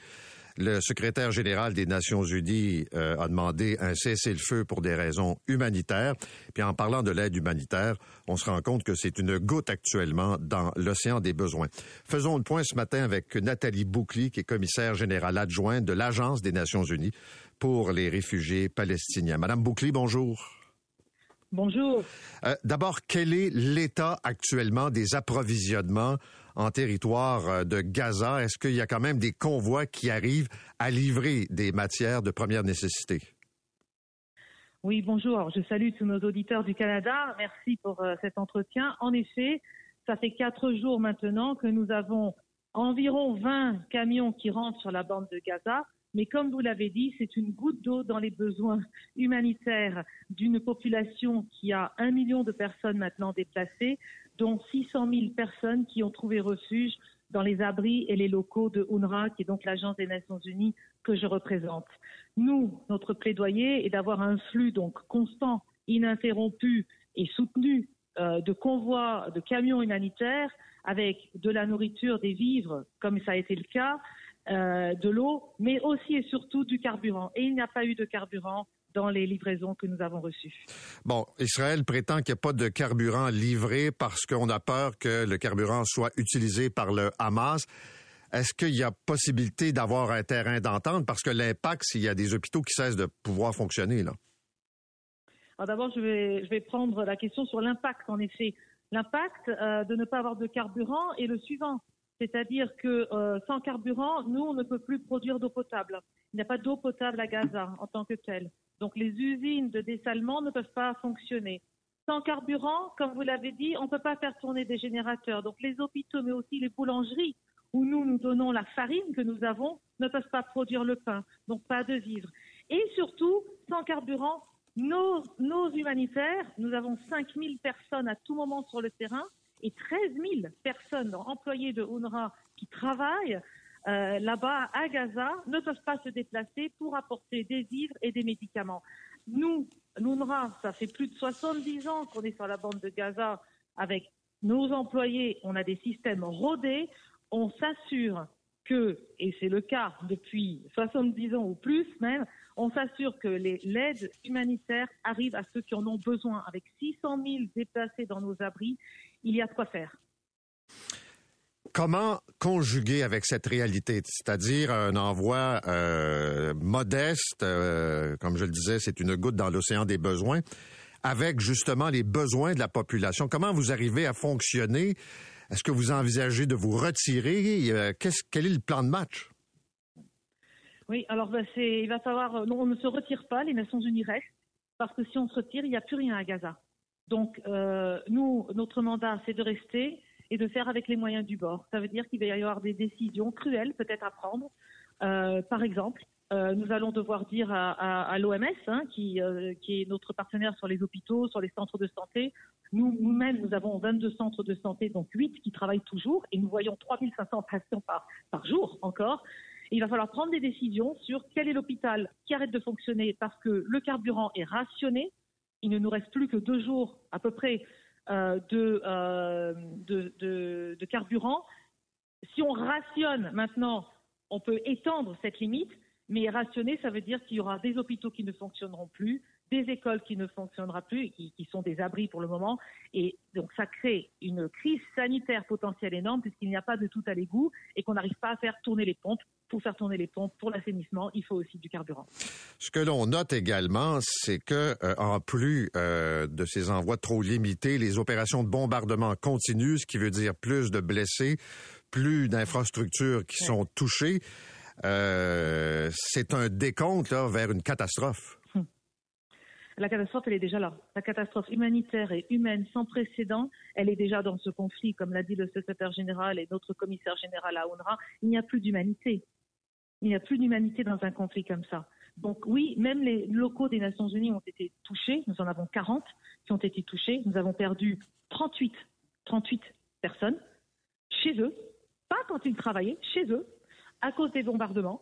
Le secrétaire général des Nations Unies euh, a demandé un cessez-le-feu pour des raisons humanitaires. Puis en parlant de l'aide humanitaire, on se rend compte que c'est une goutte actuellement dans l'océan des besoins. Faisons le point ce matin avec Nathalie Boucli, qui est commissaire générale adjointe de l'Agence des Nations Unies pour les réfugiés palestiniens. Madame Boucli, bonjour. Bonjour. Euh, D'abord, quel est l'état actuellement des approvisionnements en territoire euh, de Gaza? Est-ce qu'il y a quand même des convois qui arrivent à livrer des matières de première nécessité? Oui, bonjour. Je salue tous nos auditeurs du Canada. Merci pour euh, cet entretien. En effet, ça fait quatre jours maintenant que nous avons environ 20 camions qui rentrent sur la bande de Gaza. Mais comme vous l'avez dit, c'est une goutte d'eau dans les besoins humanitaires d'une population qui a un million de personnes maintenant déplacées, dont 600 000 personnes qui ont trouvé refuge dans les abris et les locaux de UNRWA, qui est donc l'agence des Nations Unies que je représente. Nous, notre plaidoyer est d'avoir un flux donc constant, ininterrompu et soutenu euh, de convois, de camions humanitaires avec de la nourriture, des vivres, comme ça a été le cas, euh, de l'eau, mais aussi et surtout du carburant. Et il n'y a pas eu de carburant dans les livraisons que nous avons reçues. Bon, Israël prétend qu'il n'y a pas de carburant livré parce qu'on a peur que le carburant soit utilisé par le Hamas. est-ce qu'il y a possibilité d'avoir un terrain d'entente? Parce que l'impact, s'il y a des hôpitaux qui cessent de pouvoir fonctionner, là. Alors d'abord, je vais, je vais prendre la question sur l'impact, en effet. L'impact euh, de ne pas avoir de carburant est le suivant. C'est-à-dire que euh, sans carburant, nous, on ne peut plus produire d'eau potable. Il n'y a pas d'eau potable à Gaza en tant que telle. Donc les usines de dessalement ne peuvent pas fonctionner. Sans carburant, comme vous l'avez dit, on ne peut pas faire tourner des générateurs. Donc les hôpitaux, mais aussi les boulangeries, où nous, nous donnons la farine que nous avons, ne peuvent pas produire le pain. Donc pas de vivres. Et surtout, sans carburant, nos, nos humanitaires, nous avons 5000 personnes à tout moment sur le terrain et 13 000 personnes employées de UNRWA qui travaillent euh, là-bas à Gaza ne peuvent pas se déplacer pour apporter des vivres et des médicaments. Nous, l'UNRWA, ça fait plus de 70 ans qu'on est sur la bande de Gaza avec nos employés, on a des systèmes rodés, on s'assure que, et c'est le cas depuis 70 ans ou plus même, on s'assure que l'aide humanitaire arrive à ceux qui en ont besoin. Avec 600 000 déplacés dans nos abris, il y a de quoi faire. Comment conjuguer avec cette réalité, c'est-à-dire un envoi euh, modeste, euh, comme je le disais, c'est une goutte dans l'océan des besoins, avec justement les besoins de la population. Comment vous arrivez à fonctionner? Est-ce que vous envisagez de vous retirer? Euh, Quel est le plan de match? Oui, alors ben, il va falloir. Non, on ne se retire pas. Les Nations Unies restent parce que si on se retire, il n'y a plus rien à Gaza. Donc euh, nous, notre mandat, c'est de rester et de faire avec les moyens du bord. Ça veut dire qu'il va y avoir des décisions cruelles peut-être à prendre. Euh, par exemple, nous allons devoir dire à, l'OMS, hein, qui, qui, est notre partenaire sur les hôpitaux, sur les centres de santé, nous, nous-mêmes, nous avons 22 centres de santé, donc 8 qui travaillent toujours, et nous voyons 3500 patients par, par jour encore il va falloir prendre des décisions sur quel est l'hôpital qui arrête de fonctionner parce que le carburant est rationné. Il ne nous reste plus que deux jours à peu près euh, euh, de, carburant. Si on rationne maintenant, on peut étendre cette limite, mais rationner, ça veut dire qu'il y aura des hôpitaux qui ne fonctionneront plus, des écoles qui ne fonctionneront plus, qui, qui sont des abris pour le moment. Et donc ça crée une crise sanitaire potentielle énorme puisqu'il n'y a pas de tout à l'égout et qu'on n'arrive pas à faire tourner les pompes. Pour faire tourner les pompes, pour l'assainissement, il faut aussi du carburant. Ce que l'on note également, c'est que euh, en plus euh, de ces envois trop limités, les opérations de bombardement continuent, ce qui veut dire plus de blessés, plus d'infrastructures qui sont touchées. Euh, c'est un décompte là, vers une catastrophe. La catastrophe, elle est déjà là. La catastrophe humanitaire et humaine sans précédent, elle est déjà dans ce conflit, comme l'a dit le secrétaire général et notre commissaire général à UNRWA. Il n'y a plus d'humanité. Il n'y a plus d'humanité dans un conflit comme ça. Donc oui, même les locaux des Nations Unies ont été touchés. Nous en avons 40 qui ont été touchés. Nous avons perdu 38, 38 personnes chez eux, pas quand ils travaillaient, chez eux, à cause des bombardements.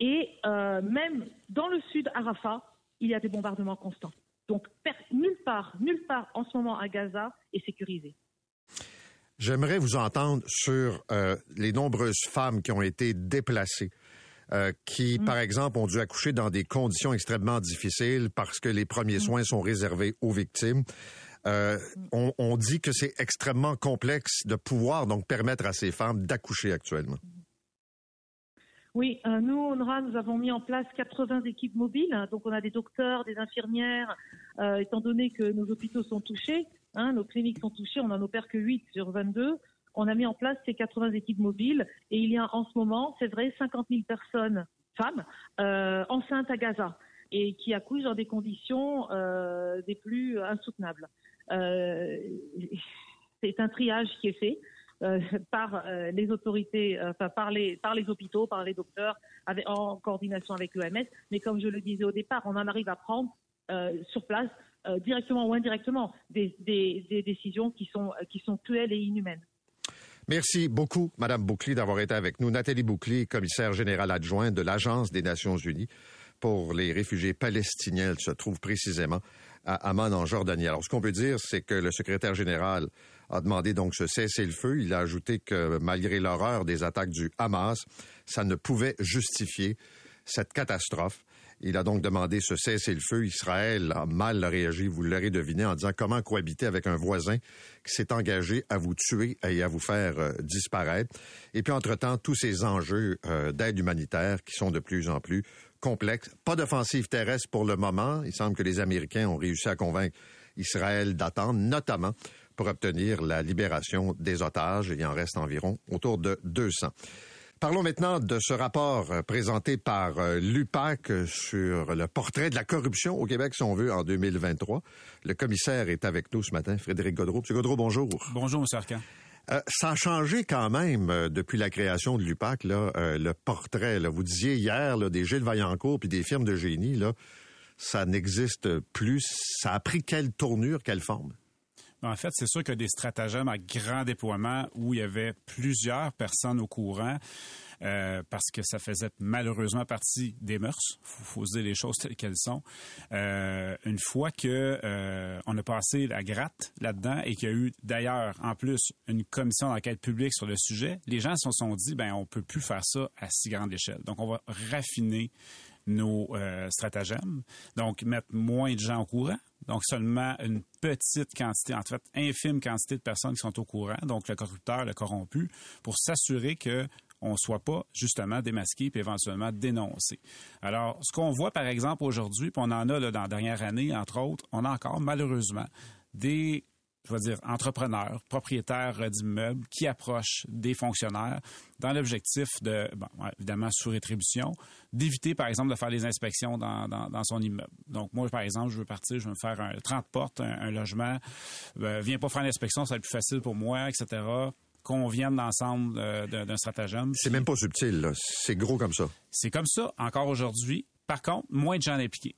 Et euh, même dans le sud, à Rafah, il y a des bombardements constants. Donc, nulle part, nulle part en ce moment à Gaza est sécurisé. J'aimerais vous entendre sur euh, les nombreuses femmes qui ont été déplacées. Euh, qui, mm. par exemple, ont dû accoucher dans des conditions extrêmement difficiles parce que les premiers mm. soins sont réservés aux victimes. Euh, on, on, dit que c'est extrêmement complexe de pouvoir donc permettre à ces femmes d'accoucher actuellement. Oui, euh, nous, ONRA, nous avons mis en place 80 équipes mobiles. Donc, on a des docteurs, des infirmières, euh, étant donné que nos hôpitaux sont touchés, hein, nos cliniques sont touchées, on n'en opère que 8 sur 22. On a mis en place ces 80 équipes mobiles et il y a en ce moment, c'est vrai, 50 000 personnes, femmes, euh, enceintes à Gaza et qui accouchent dans des conditions euh, des plus insoutenables. Euh, c'est un triage qui est fait. Par les autorités, enfin par les par les hôpitaux, par les docteurs, en coordination avec l'OMS. Mais comme je le disais au départ, on en arrive à prendre sur place, directement ou indirectement, des, des, décisions qui sont qui sont cruelles et inhumaines. Merci beaucoup, Madame Boucli, d'avoir été avec nous. Nathalie Boucli, commissaire générale adjointe de l'Agence des Nations Unies pour les réfugiés palestiniens. Se trouve précisément à Amman, en Jordanie. Alors, ce qu'on peut dire, c'est que le secrétaire général a demandé donc ce cessez-le-feu. Il a ajouté que malgré l'horreur des attaques du Hamas, ça ne pouvait justifier cette catastrophe Il a donc demandé ce cessez-le-feu. Israël a mal réagi, vous l'aurez deviné, en disant comment cohabiter avec un voisin qui s'est engagé à vous tuer et à vous faire euh, disparaître. Et puis, entre-temps, tous ces enjeux euh, d'aide humanitaire qui sont de plus en plus complexes. Pas d'offensive terrestre pour le moment. Il semble que les Américains ont réussi à convaincre Israël d'attendre, notamment pour obtenir la libération des otages. Il en reste environ autour de 200. Parlons maintenant de ce rapport euh, présenté par euh, l'UPAC sur le portrait de la corruption au Québec, si on veut, en 2023. Le commissaire est avec nous ce matin, Frédéric Godreau. Monsieur Godreau, bonjour. Bonjour, M. Arcan. Euh, ça a changé quand même depuis la création de l'UPAC, là, le portrait. Là. Vous disiez hier là, des Gilles Vaillancourt puis des firmes de génie, là, ça n'existe plus. Ça a pris quelle tournure, quelle forme? En fait, c'est sûr que des stratagèmes à grand déploiement où il y avait plusieurs personnes au courant. Euh, parce que ça faisait malheureusement partie des mœurs. Faut, faut se dire les choses telles qu'elles sont. Euh, une fois que euh, on a passé la gratte là-dedans et qu'il y a eu d'ailleurs en plus une commission d'enquête publique sur le sujet, les gens se sont dit ben on peut plus faire ça à si grande échelle. Donc on va raffiner nos euh, stratagèmes. Donc, mettre moins de gens au courant. Donc, seulement une petite quantité, en fait, infime quantité de personnes qui sont au courant, donc le corrupteur, le corrompu, pour s'assurer que on soit pas justement démasqué puis éventuellement dénoncé. Alors, ce qu'on voit par exemple aujourd'hui, puis on en a là, dans la dernière année, entre autres, on a encore malheureusement des je vais dire, entrepreneurs, propriétaires d'immeubles qui approchent des fonctionnaires dans l'objectif de, bon, évidemment, sous rétribution, d'éviter, par exemple, de faire les inspections dans, dans, son immeuble. Donc, moi, par exemple, je veux partir, je veux me faire un 30 portes, un, logement, ben, viens pas faire l'inspection, ça va être plus facile pour moi, etc qu'on vienne d'ensemble euh, d'un stratagème. C'est même pas subtil, c'est gros comme ça. C'est comme ça encore aujourd'hui. Par contre, moins de gens impliqués.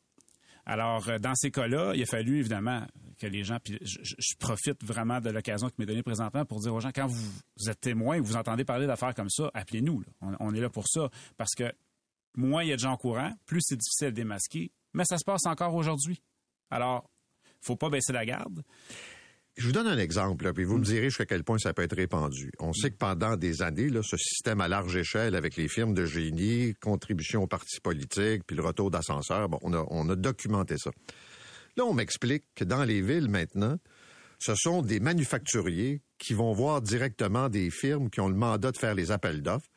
Alors, euh, dans ces cas-là, il a fallu évidemment que les gens, je, profite vraiment de l'occasion qui m'est donnée présentement pour dire aux gens, quand vous, êtes témoin, vous entendez parler d'affaires comme ça, appelez-nous. On, est là pour ça. Parce que moins il y a de gens au courant, plus c'est difficile à démasquer. Mais ça se passe encore aujourd'hui. Alors, faut pas baisser la garde. Je vous donne un exemple, puis vous me direz jusqu'à quel point ça peut être répandu. On sait que pendant des années, ce système à large échelle avec les firmes de génie, contribution aux partis politiques, puis le retour d'ascenseur, on a documenté ça. Là, on m'explique que dans les villes maintenant, ce sont des manufacturiers qui vont voir directement des firmes qui ont le mandat de faire les appels d'offres.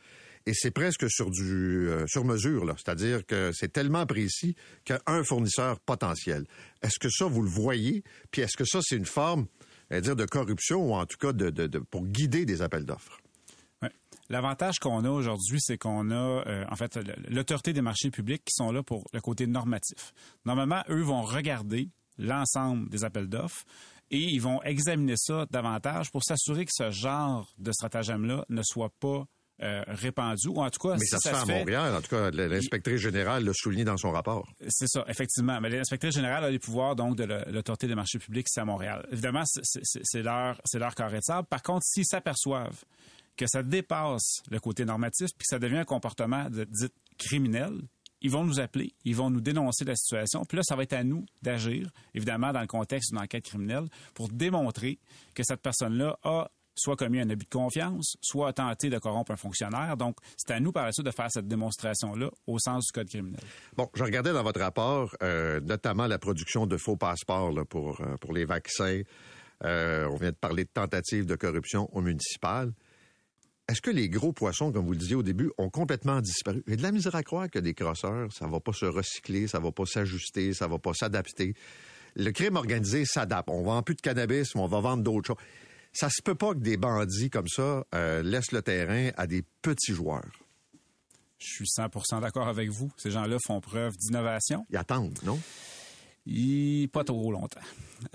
Et c'est presque sur du euh, sur mesure, là. C'est-à-dire que c'est tellement précis qu'un fournisseur potentiel. Est-ce que ça, vous le voyez? Puis est-ce que ça, c'est une forme dire, de corruption ou en tout cas de, pour guider des appels d'offres? L'avantage qu'on a aujourd'hui, c'est qu'on a, euh, en fait, l'autorité des marchés publics qui sont là pour le côté normatif. Normalement, eux vont regarder l'ensemble des appels d'offres et ils vont examiner ça davantage pour s'assurer que ce genre de stratagème-là ne soit pas euh, répandu, ou en tout cas... Mais ça, se fait à Montréal, en tout cas, l'inspectrice générale l'a souligné dans son rapport. C'est ça, effectivement. Mais l'inspectrice générale a les pouvoirs, donc, de l'autorité des marchés publics c'est à Montréal. Évidemment, c'est leur, leur carré de sable. Par contre, s'ils s'aperçoivent que ça dépasse le côté normatif, puis que ça devient un comportement dit criminel, ils vont nous appeler, ils vont nous dénoncer la situation. Puis là, ça va être à nous d'agir, évidemment, dans le contexte d'une enquête criminelle, pour démontrer que cette personne-là a soit commis un abus de confiance, soit tenté de corrompre un fonctionnaire. Donc, c'est à nous par la suite de faire cette démonstration-là au sens du code criminel. Bon, je regardais dans votre rapport euh, notamment la production de faux passeports pour, euh, pour les vaccins. Euh, on vient de parler de tentatives de corruption au municipal. Est-ce que les gros poissons, comme vous le disiez au début, ont complètement disparu? J'ai de la misère à croire que des crosseurs, ça va pas se recycler, ça va pas s'ajuster, ça va pas s'adapter. Le crime organisé s'adapte. On vend plus de cannabis, mais on va vendre d'autres choses ça se peut pas que des bandits comme ça euh, laissent le terrain à des petits joueurs. Je suis 100% d'accord avec vous. Ces gens-là font preuve d'innovation. Ils attendent, non? Pas trop longtemps.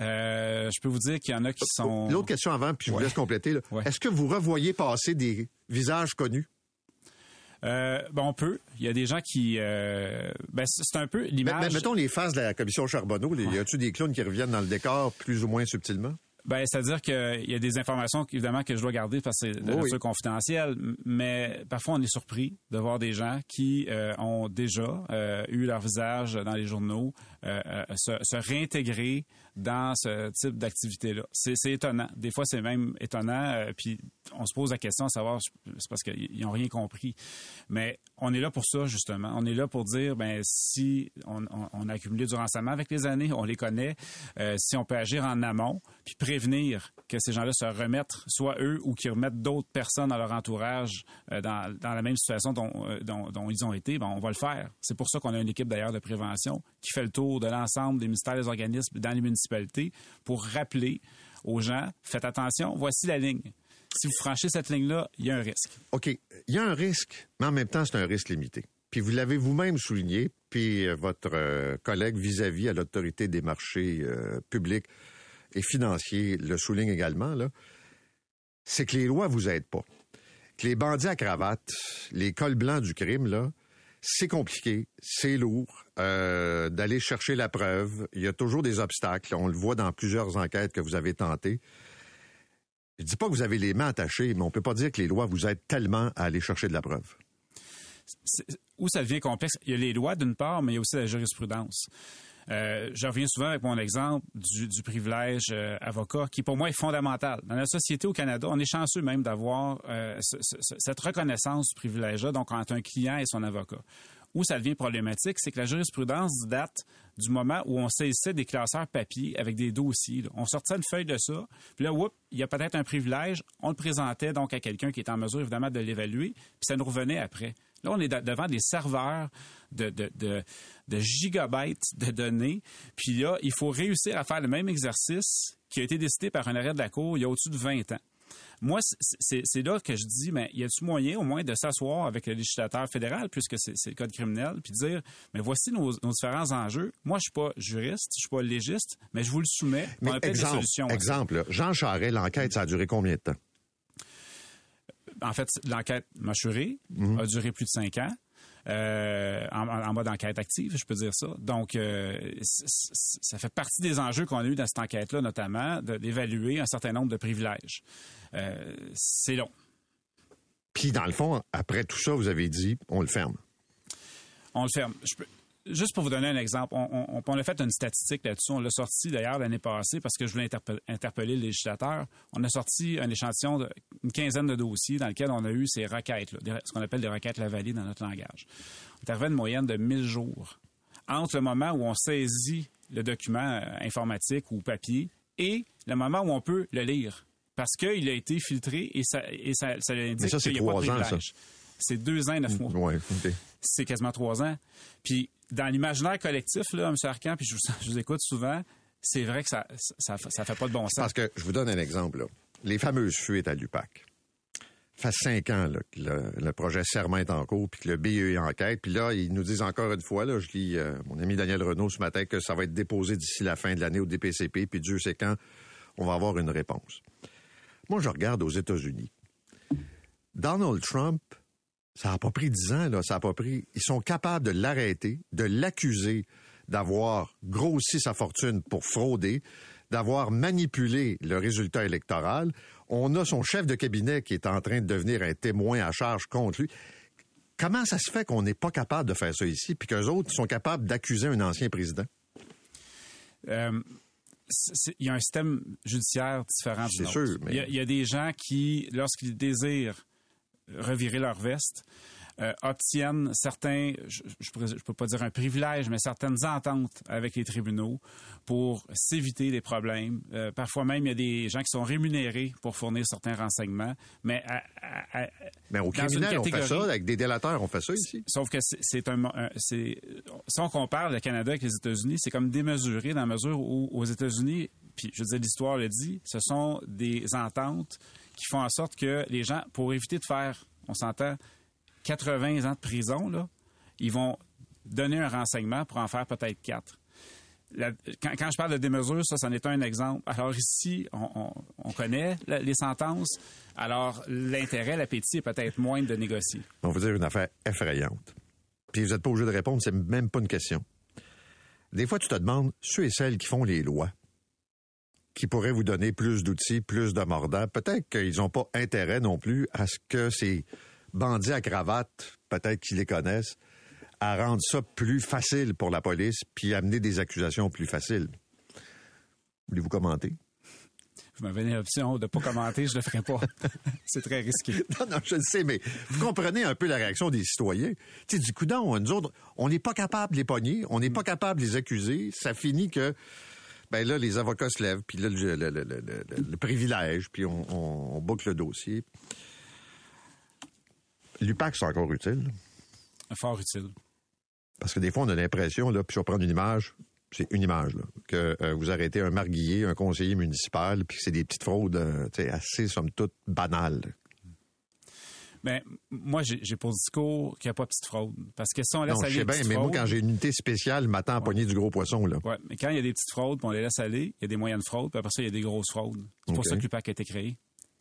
Euh, je peux vous dire qu'il y en a qui sont... L'autre question avant, puis je vous laisse compléter. Est-ce que vous revoyez passer des visages connus? Euh, ben on peut. Il y a des gens qui... Euh, ben c'est un peu l'image... mettons les faces de la commission Charbonneau. Y a-tu des clowns qui reviennent dans le décor plus ou moins subtilement? Ben, c'est-à-dire qu'il y a des informations évidemment que je dois garder parce que c'est de nature confidentielle, mais parfois on est surpris de voir des gens qui euh, ont déjà euh, eu leur visage dans les journaux euh, se, se, réintégrer dans ce type d'activité-là. C'est étonnant. Des fois, c'est même étonnant. puis on se pose la question à savoir, c'est parce qu'ils n'ont rien compris. Mais on est là pour ça, justement. On est là pour dire, ben si on, a accumulé du renseignement avec les années, on les connaît, euh, si on peut agir en amont, puis prévenir que ces gens-là se remettent, soit eux ou qu'ils remettent d'autres personnes dans leur entourage euh, dans, la même situation euh, dont, ils ont été, ben on va le faire. C'est pour ça qu'on a une équipe d'ailleurs de prévention qui fait le tour de l'ensemble des ministères des organismes dans les municipalités pour rappeler aux gens, faites attention, voici la ligne si vous franchez cette ligne-là, il y a un risque. OK. Il y a un risque, mais en même temps, c'est un risque limité. Puis vous l'avez vous-même souligné, puis euh, votre euh, collègue vis-à-vis à, l'autorité des marchés euh, publics et financiers le souligne également, là, c'est que les lois vous aident pas. Que les bandits à cravate, les cols blancs du crime, là, c'est compliqué, c'est lourd d'aller chercher la preuve. Il y a toujours des obstacles. On le voit dans plusieurs enquêtes que vous avez tentées. Je dis pas que vous avez les mains attachées, mais on peut pas dire que les lois vous aident tellement à aller chercher de la preuve. Où ça devient complexe, il y a les lois d'une part, mais il y a aussi la jurisprudence. Euh, je reviens souvent avec mon exemple du, privilège euh, avocat, qui pour moi est fondamental. Dans la société au Canada, on est chanceux même d'avoir euh, cette reconnaissance du privilège-là, donc entre un client et son avocat. Où ça devient problématique, c'est que la jurisprudence date du moment où on saisissait des classeurs papier avec des dossiers. On sortait une feuille de ça, puis là, il y a peut-être un privilège. On le présentait donc à quelqu'un qui est en mesure, évidemment, de l'évaluer, puis ça nous revenait après. Là, on est devant des serveurs de, de, de, gigabytes de données. Puis là, il faut réussir à faire le même exercice qui a été décidé par un arrêt de la Cour il y a au-dessus de 20 ans. Moi, c'est là que je dis, mais y a-t-il moyen au moins de s'asseoir avec le législateur fédéral, puisque c'est le code criminel, puis de dire, mais voici nos, différents enjeux. Moi, je suis pas juriste, je suis pas légiste, mais je vous le soumets pour mais exemple, des solutions. Exemple, Jean Charest, l'enquête, ça a duré combien de temps? En fait, l'enquête mâchurée mhm. a duré plus de cinq ans. Euh, en, mode enquête active, je peux dire ça. Donc, euh, ça fait partie des enjeux qu'on a eu dans cette enquête-là, notamment d'évaluer un certain nombre de privilèges. Euh, c'est long. Puis, dans le fond, après tout ça, vous avez dit, on le ferme. On le ferme. Je peux, juste pour vous donner un exemple, on, a fait une statistique là-dessus. On l'a sorti d'ailleurs l'année passée parce que je voulais interpeller, le législateur. On a sorti un échantillon d'une quinzaine de dossiers dans lesquels on a eu ces requêtes, ce qu'on appelle des requêtes Lavalier dans notre langage. On est une moyenne de 1000 jours entre le moment où on saisit le document euh, informatique ou papier et le moment où on peut le lire. Parce qu'il a été filtré et ça, et ça, ça indique qu'il n'y a pas de C'est deux ans et neuf mois. C'est quasiment trois ans. Puis dans l'imaginaire collectif, là, M. Arcan, puis je vous, [LAUGHS] écoute souvent, c'est vrai que ça, ça, fait pas de bon sens. Parce que je vous donne un exemple. Les fameuses fuites à l'UPAC. Ça fait cinq ans que le, projet Serment est en cours, puis que le BE est en quête. Puis là, ils nous disent encore une fois, là, je lis euh, mon ami Daniel Renault ce matin, que ça va être déposé d'ici la fin de l'année au DPCP, puis Dieu sait quand on va avoir une réponse. Moi, je regarde aux États-Unis. Donald Trump ça n'a pas pris dix ans, là. Ça n'a pas pris. Ils sont capables de l'arrêter, de l'accuser d'avoir grossi sa fortune pour frauder, d'avoir manipulé le résultat électoral. On a son chef de cabinet qui est en train de devenir un témoin à charge contre lui. Comment ça se fait qu'on n'est pas capable de faire ça ici, puis qu'eux autres sont capables d'accuser un ancien président? Euh, il y a un système judiciaire différent du Sûr, mais... il y a des gens qui, lorsqu'ils désirent revirer leur veste, euh, obtiennent certains, je ne peux pas dire un privilège, mais certaines ententes avec les tribunaux pour s'éviter des problèmes. Euh, parfois même, il y a des gens qui sont rémunérés pour fournir certains renseignements. Mais, mais au criminel, on fait ça, avec des délateurs, on fait ça ici. Sauf que c'est un, si on compare le Canada avec les États-Unis, c'est comme démesuré dans la mesure où aux États-Unis, puis je veux dire, l'histoire le dit, ce sont des ententes qui font en sorte que les gens, pour éviter de faire, on s'entend, 80 ans de prison, là, ils vont donner un renseignement pour en faire peut-être quatre. quand, je parle de démesure, ça, c'en est un exemple. Alors ici, on, connaît les sentences. Alors l'intérêt, l'appétit est peut-être moins de négocier. On va dire une affaire effrayante. Puis vous n'êtes pas obligé de répondre, c'est même pas une question. Des fois, tu te demandes, ceux et celles qui font les lois, qui pourraient vous donner plus d'outils, plus de mordants. Peut-être qu'ils n'ont pas intérêt non plus à ce que ces bandits à cravate, peut-être qu'ils les connaissent, à rendre ça plus facile pour la police, puis amener des accusations plus faciles. Voulez-vous commenter? je m'avais l'option de ne pas commenter, je ne le ferai pas. [LAUGHS] c'est très risqué. [LAUGHS] Non, non, je le sais, mais vous comprenez un peu la réaction des citoyens. Tu sais, du coup, non, nous autres, on n'est pas capable de les pogner, on n'est pas capable de les accuser. Ça finit que, ben là, les avocats se lèvent, puis là, le, le- le- le- le- le privilège, puis on, on- on boucle le dossier. L'UPAC, c'est encore utile? Fort utile. Parce que des fois, on a l'impression, là, puis je vais prendre une image, c'est une image, là, que euh, vous arrêtez un marguillier, un conseiller municipal, puis que c'est des petites fraudes euh, tu sais, assez, somme toute, banales. Mais moi, j'ai pour discours qu'il n'y a pas de petite fraude. Parce que si on laisse Non, je aller sais les bien, mais moi, quand j'ai une unité spéciale, je m'attends à pogner du gros poisson, là. Ouais, mais quand il y a des petites fraudes, puis on les laisse aller, il y a des moyennes fraudes, puis après ça, il y a des grosses fraudes. C'est pour ça que l'UPAC a été créé.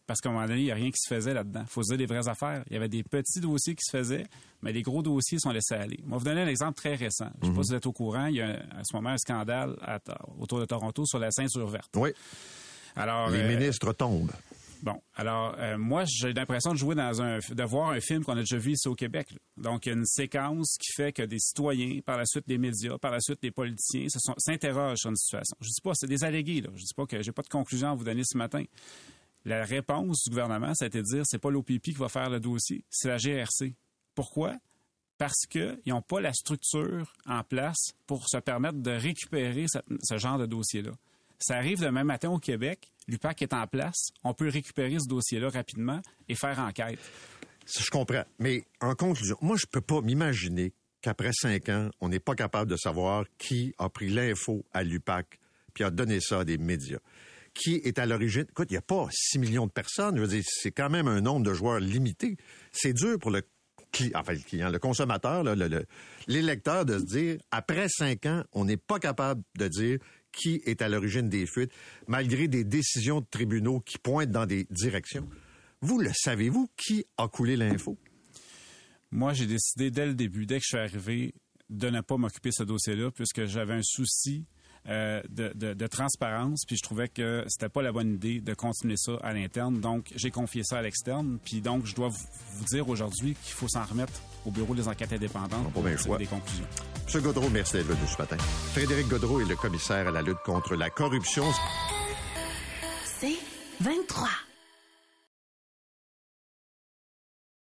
Parce qu'à un moment donné, il n'y a rien qui se faisait là-dedans. Il faut se dire les vraies affaires. Il y avait des petits dossiers qui se faisaient, mais les gros dossiers sont laissés aller. On va vous donner un exemple très récent. Je ne sais pas si vous êtes au courant. Il y a un- à ce moment un scandale à- autour de Toronto sur la ceinture verte. Oui, Alors, les euh, ministres tombent. Bon, alors euh, moi j'ai l'impression de jouer dans un de voir un film qu'on a déjà vu ici au Québec. Donc il y a une séquence qui fait que des citoyens, par la suite des médias, par la suite des politiciens s'interrogent sur une situation. Je dis pas c'est des allégués là. Je dis pas que j'ai pas de conclusion à vous donner ce matin. La réponse du gouvernement, ça a été de dire c'est pas l'OPP qui va faire le dossier, c'est la GRC. Pourquoi? Parce qu'ils n'ont pas la structure en place pour se permettre de récupérer ce genre de dossier-là. Ça arrive demain matin au Québec, l'UPAC est en place, on peut récupérer ce dossier-là rapidement et faire enquête. Je comprends. Mais en conclusion, moi, je peux pas m'imaginer qu'après cinq ans, on n'est pas capable de savoir qui a pris l'info à l'UPAC puis a donné ça à des médias. Qui est à l'origine? Écoute, il n'y a pas 6 millions de personnes. Je veux dire, c'est quand même un nombre de joueurs limité. C'est dur pour le client, enfin, le client, le consommateur, là, le- l'électeur de se dire, après cinq ans, on n'est pas capable de dire qui est à l'origine des fuites, malgré des décisions de tribunaux qui pointent dans des directions. Vous le savez-vous, qui a coulé l'info? Moi, j'ai décidé dès le début, dès que je suis arrivé, de ne pas m'occuper de ce dossier-là, puisque j'avais un souci euh, de, de- de transparence, puis je trouvais que c'était pas la bonne idée de continuer ça à l'interne. Donc, j'ai confié ça à l'externe, puis donc, je dois vous, vous dire aujourd'hui qu'il faut s'en remettre au bureau des enquêtes indépendantes pour tirer choix. des conclusions. M. Godreau, merci d'être venu ce matin. Frédéric Godreau est le commissaire à la lutte contre la corruption. C'est 23.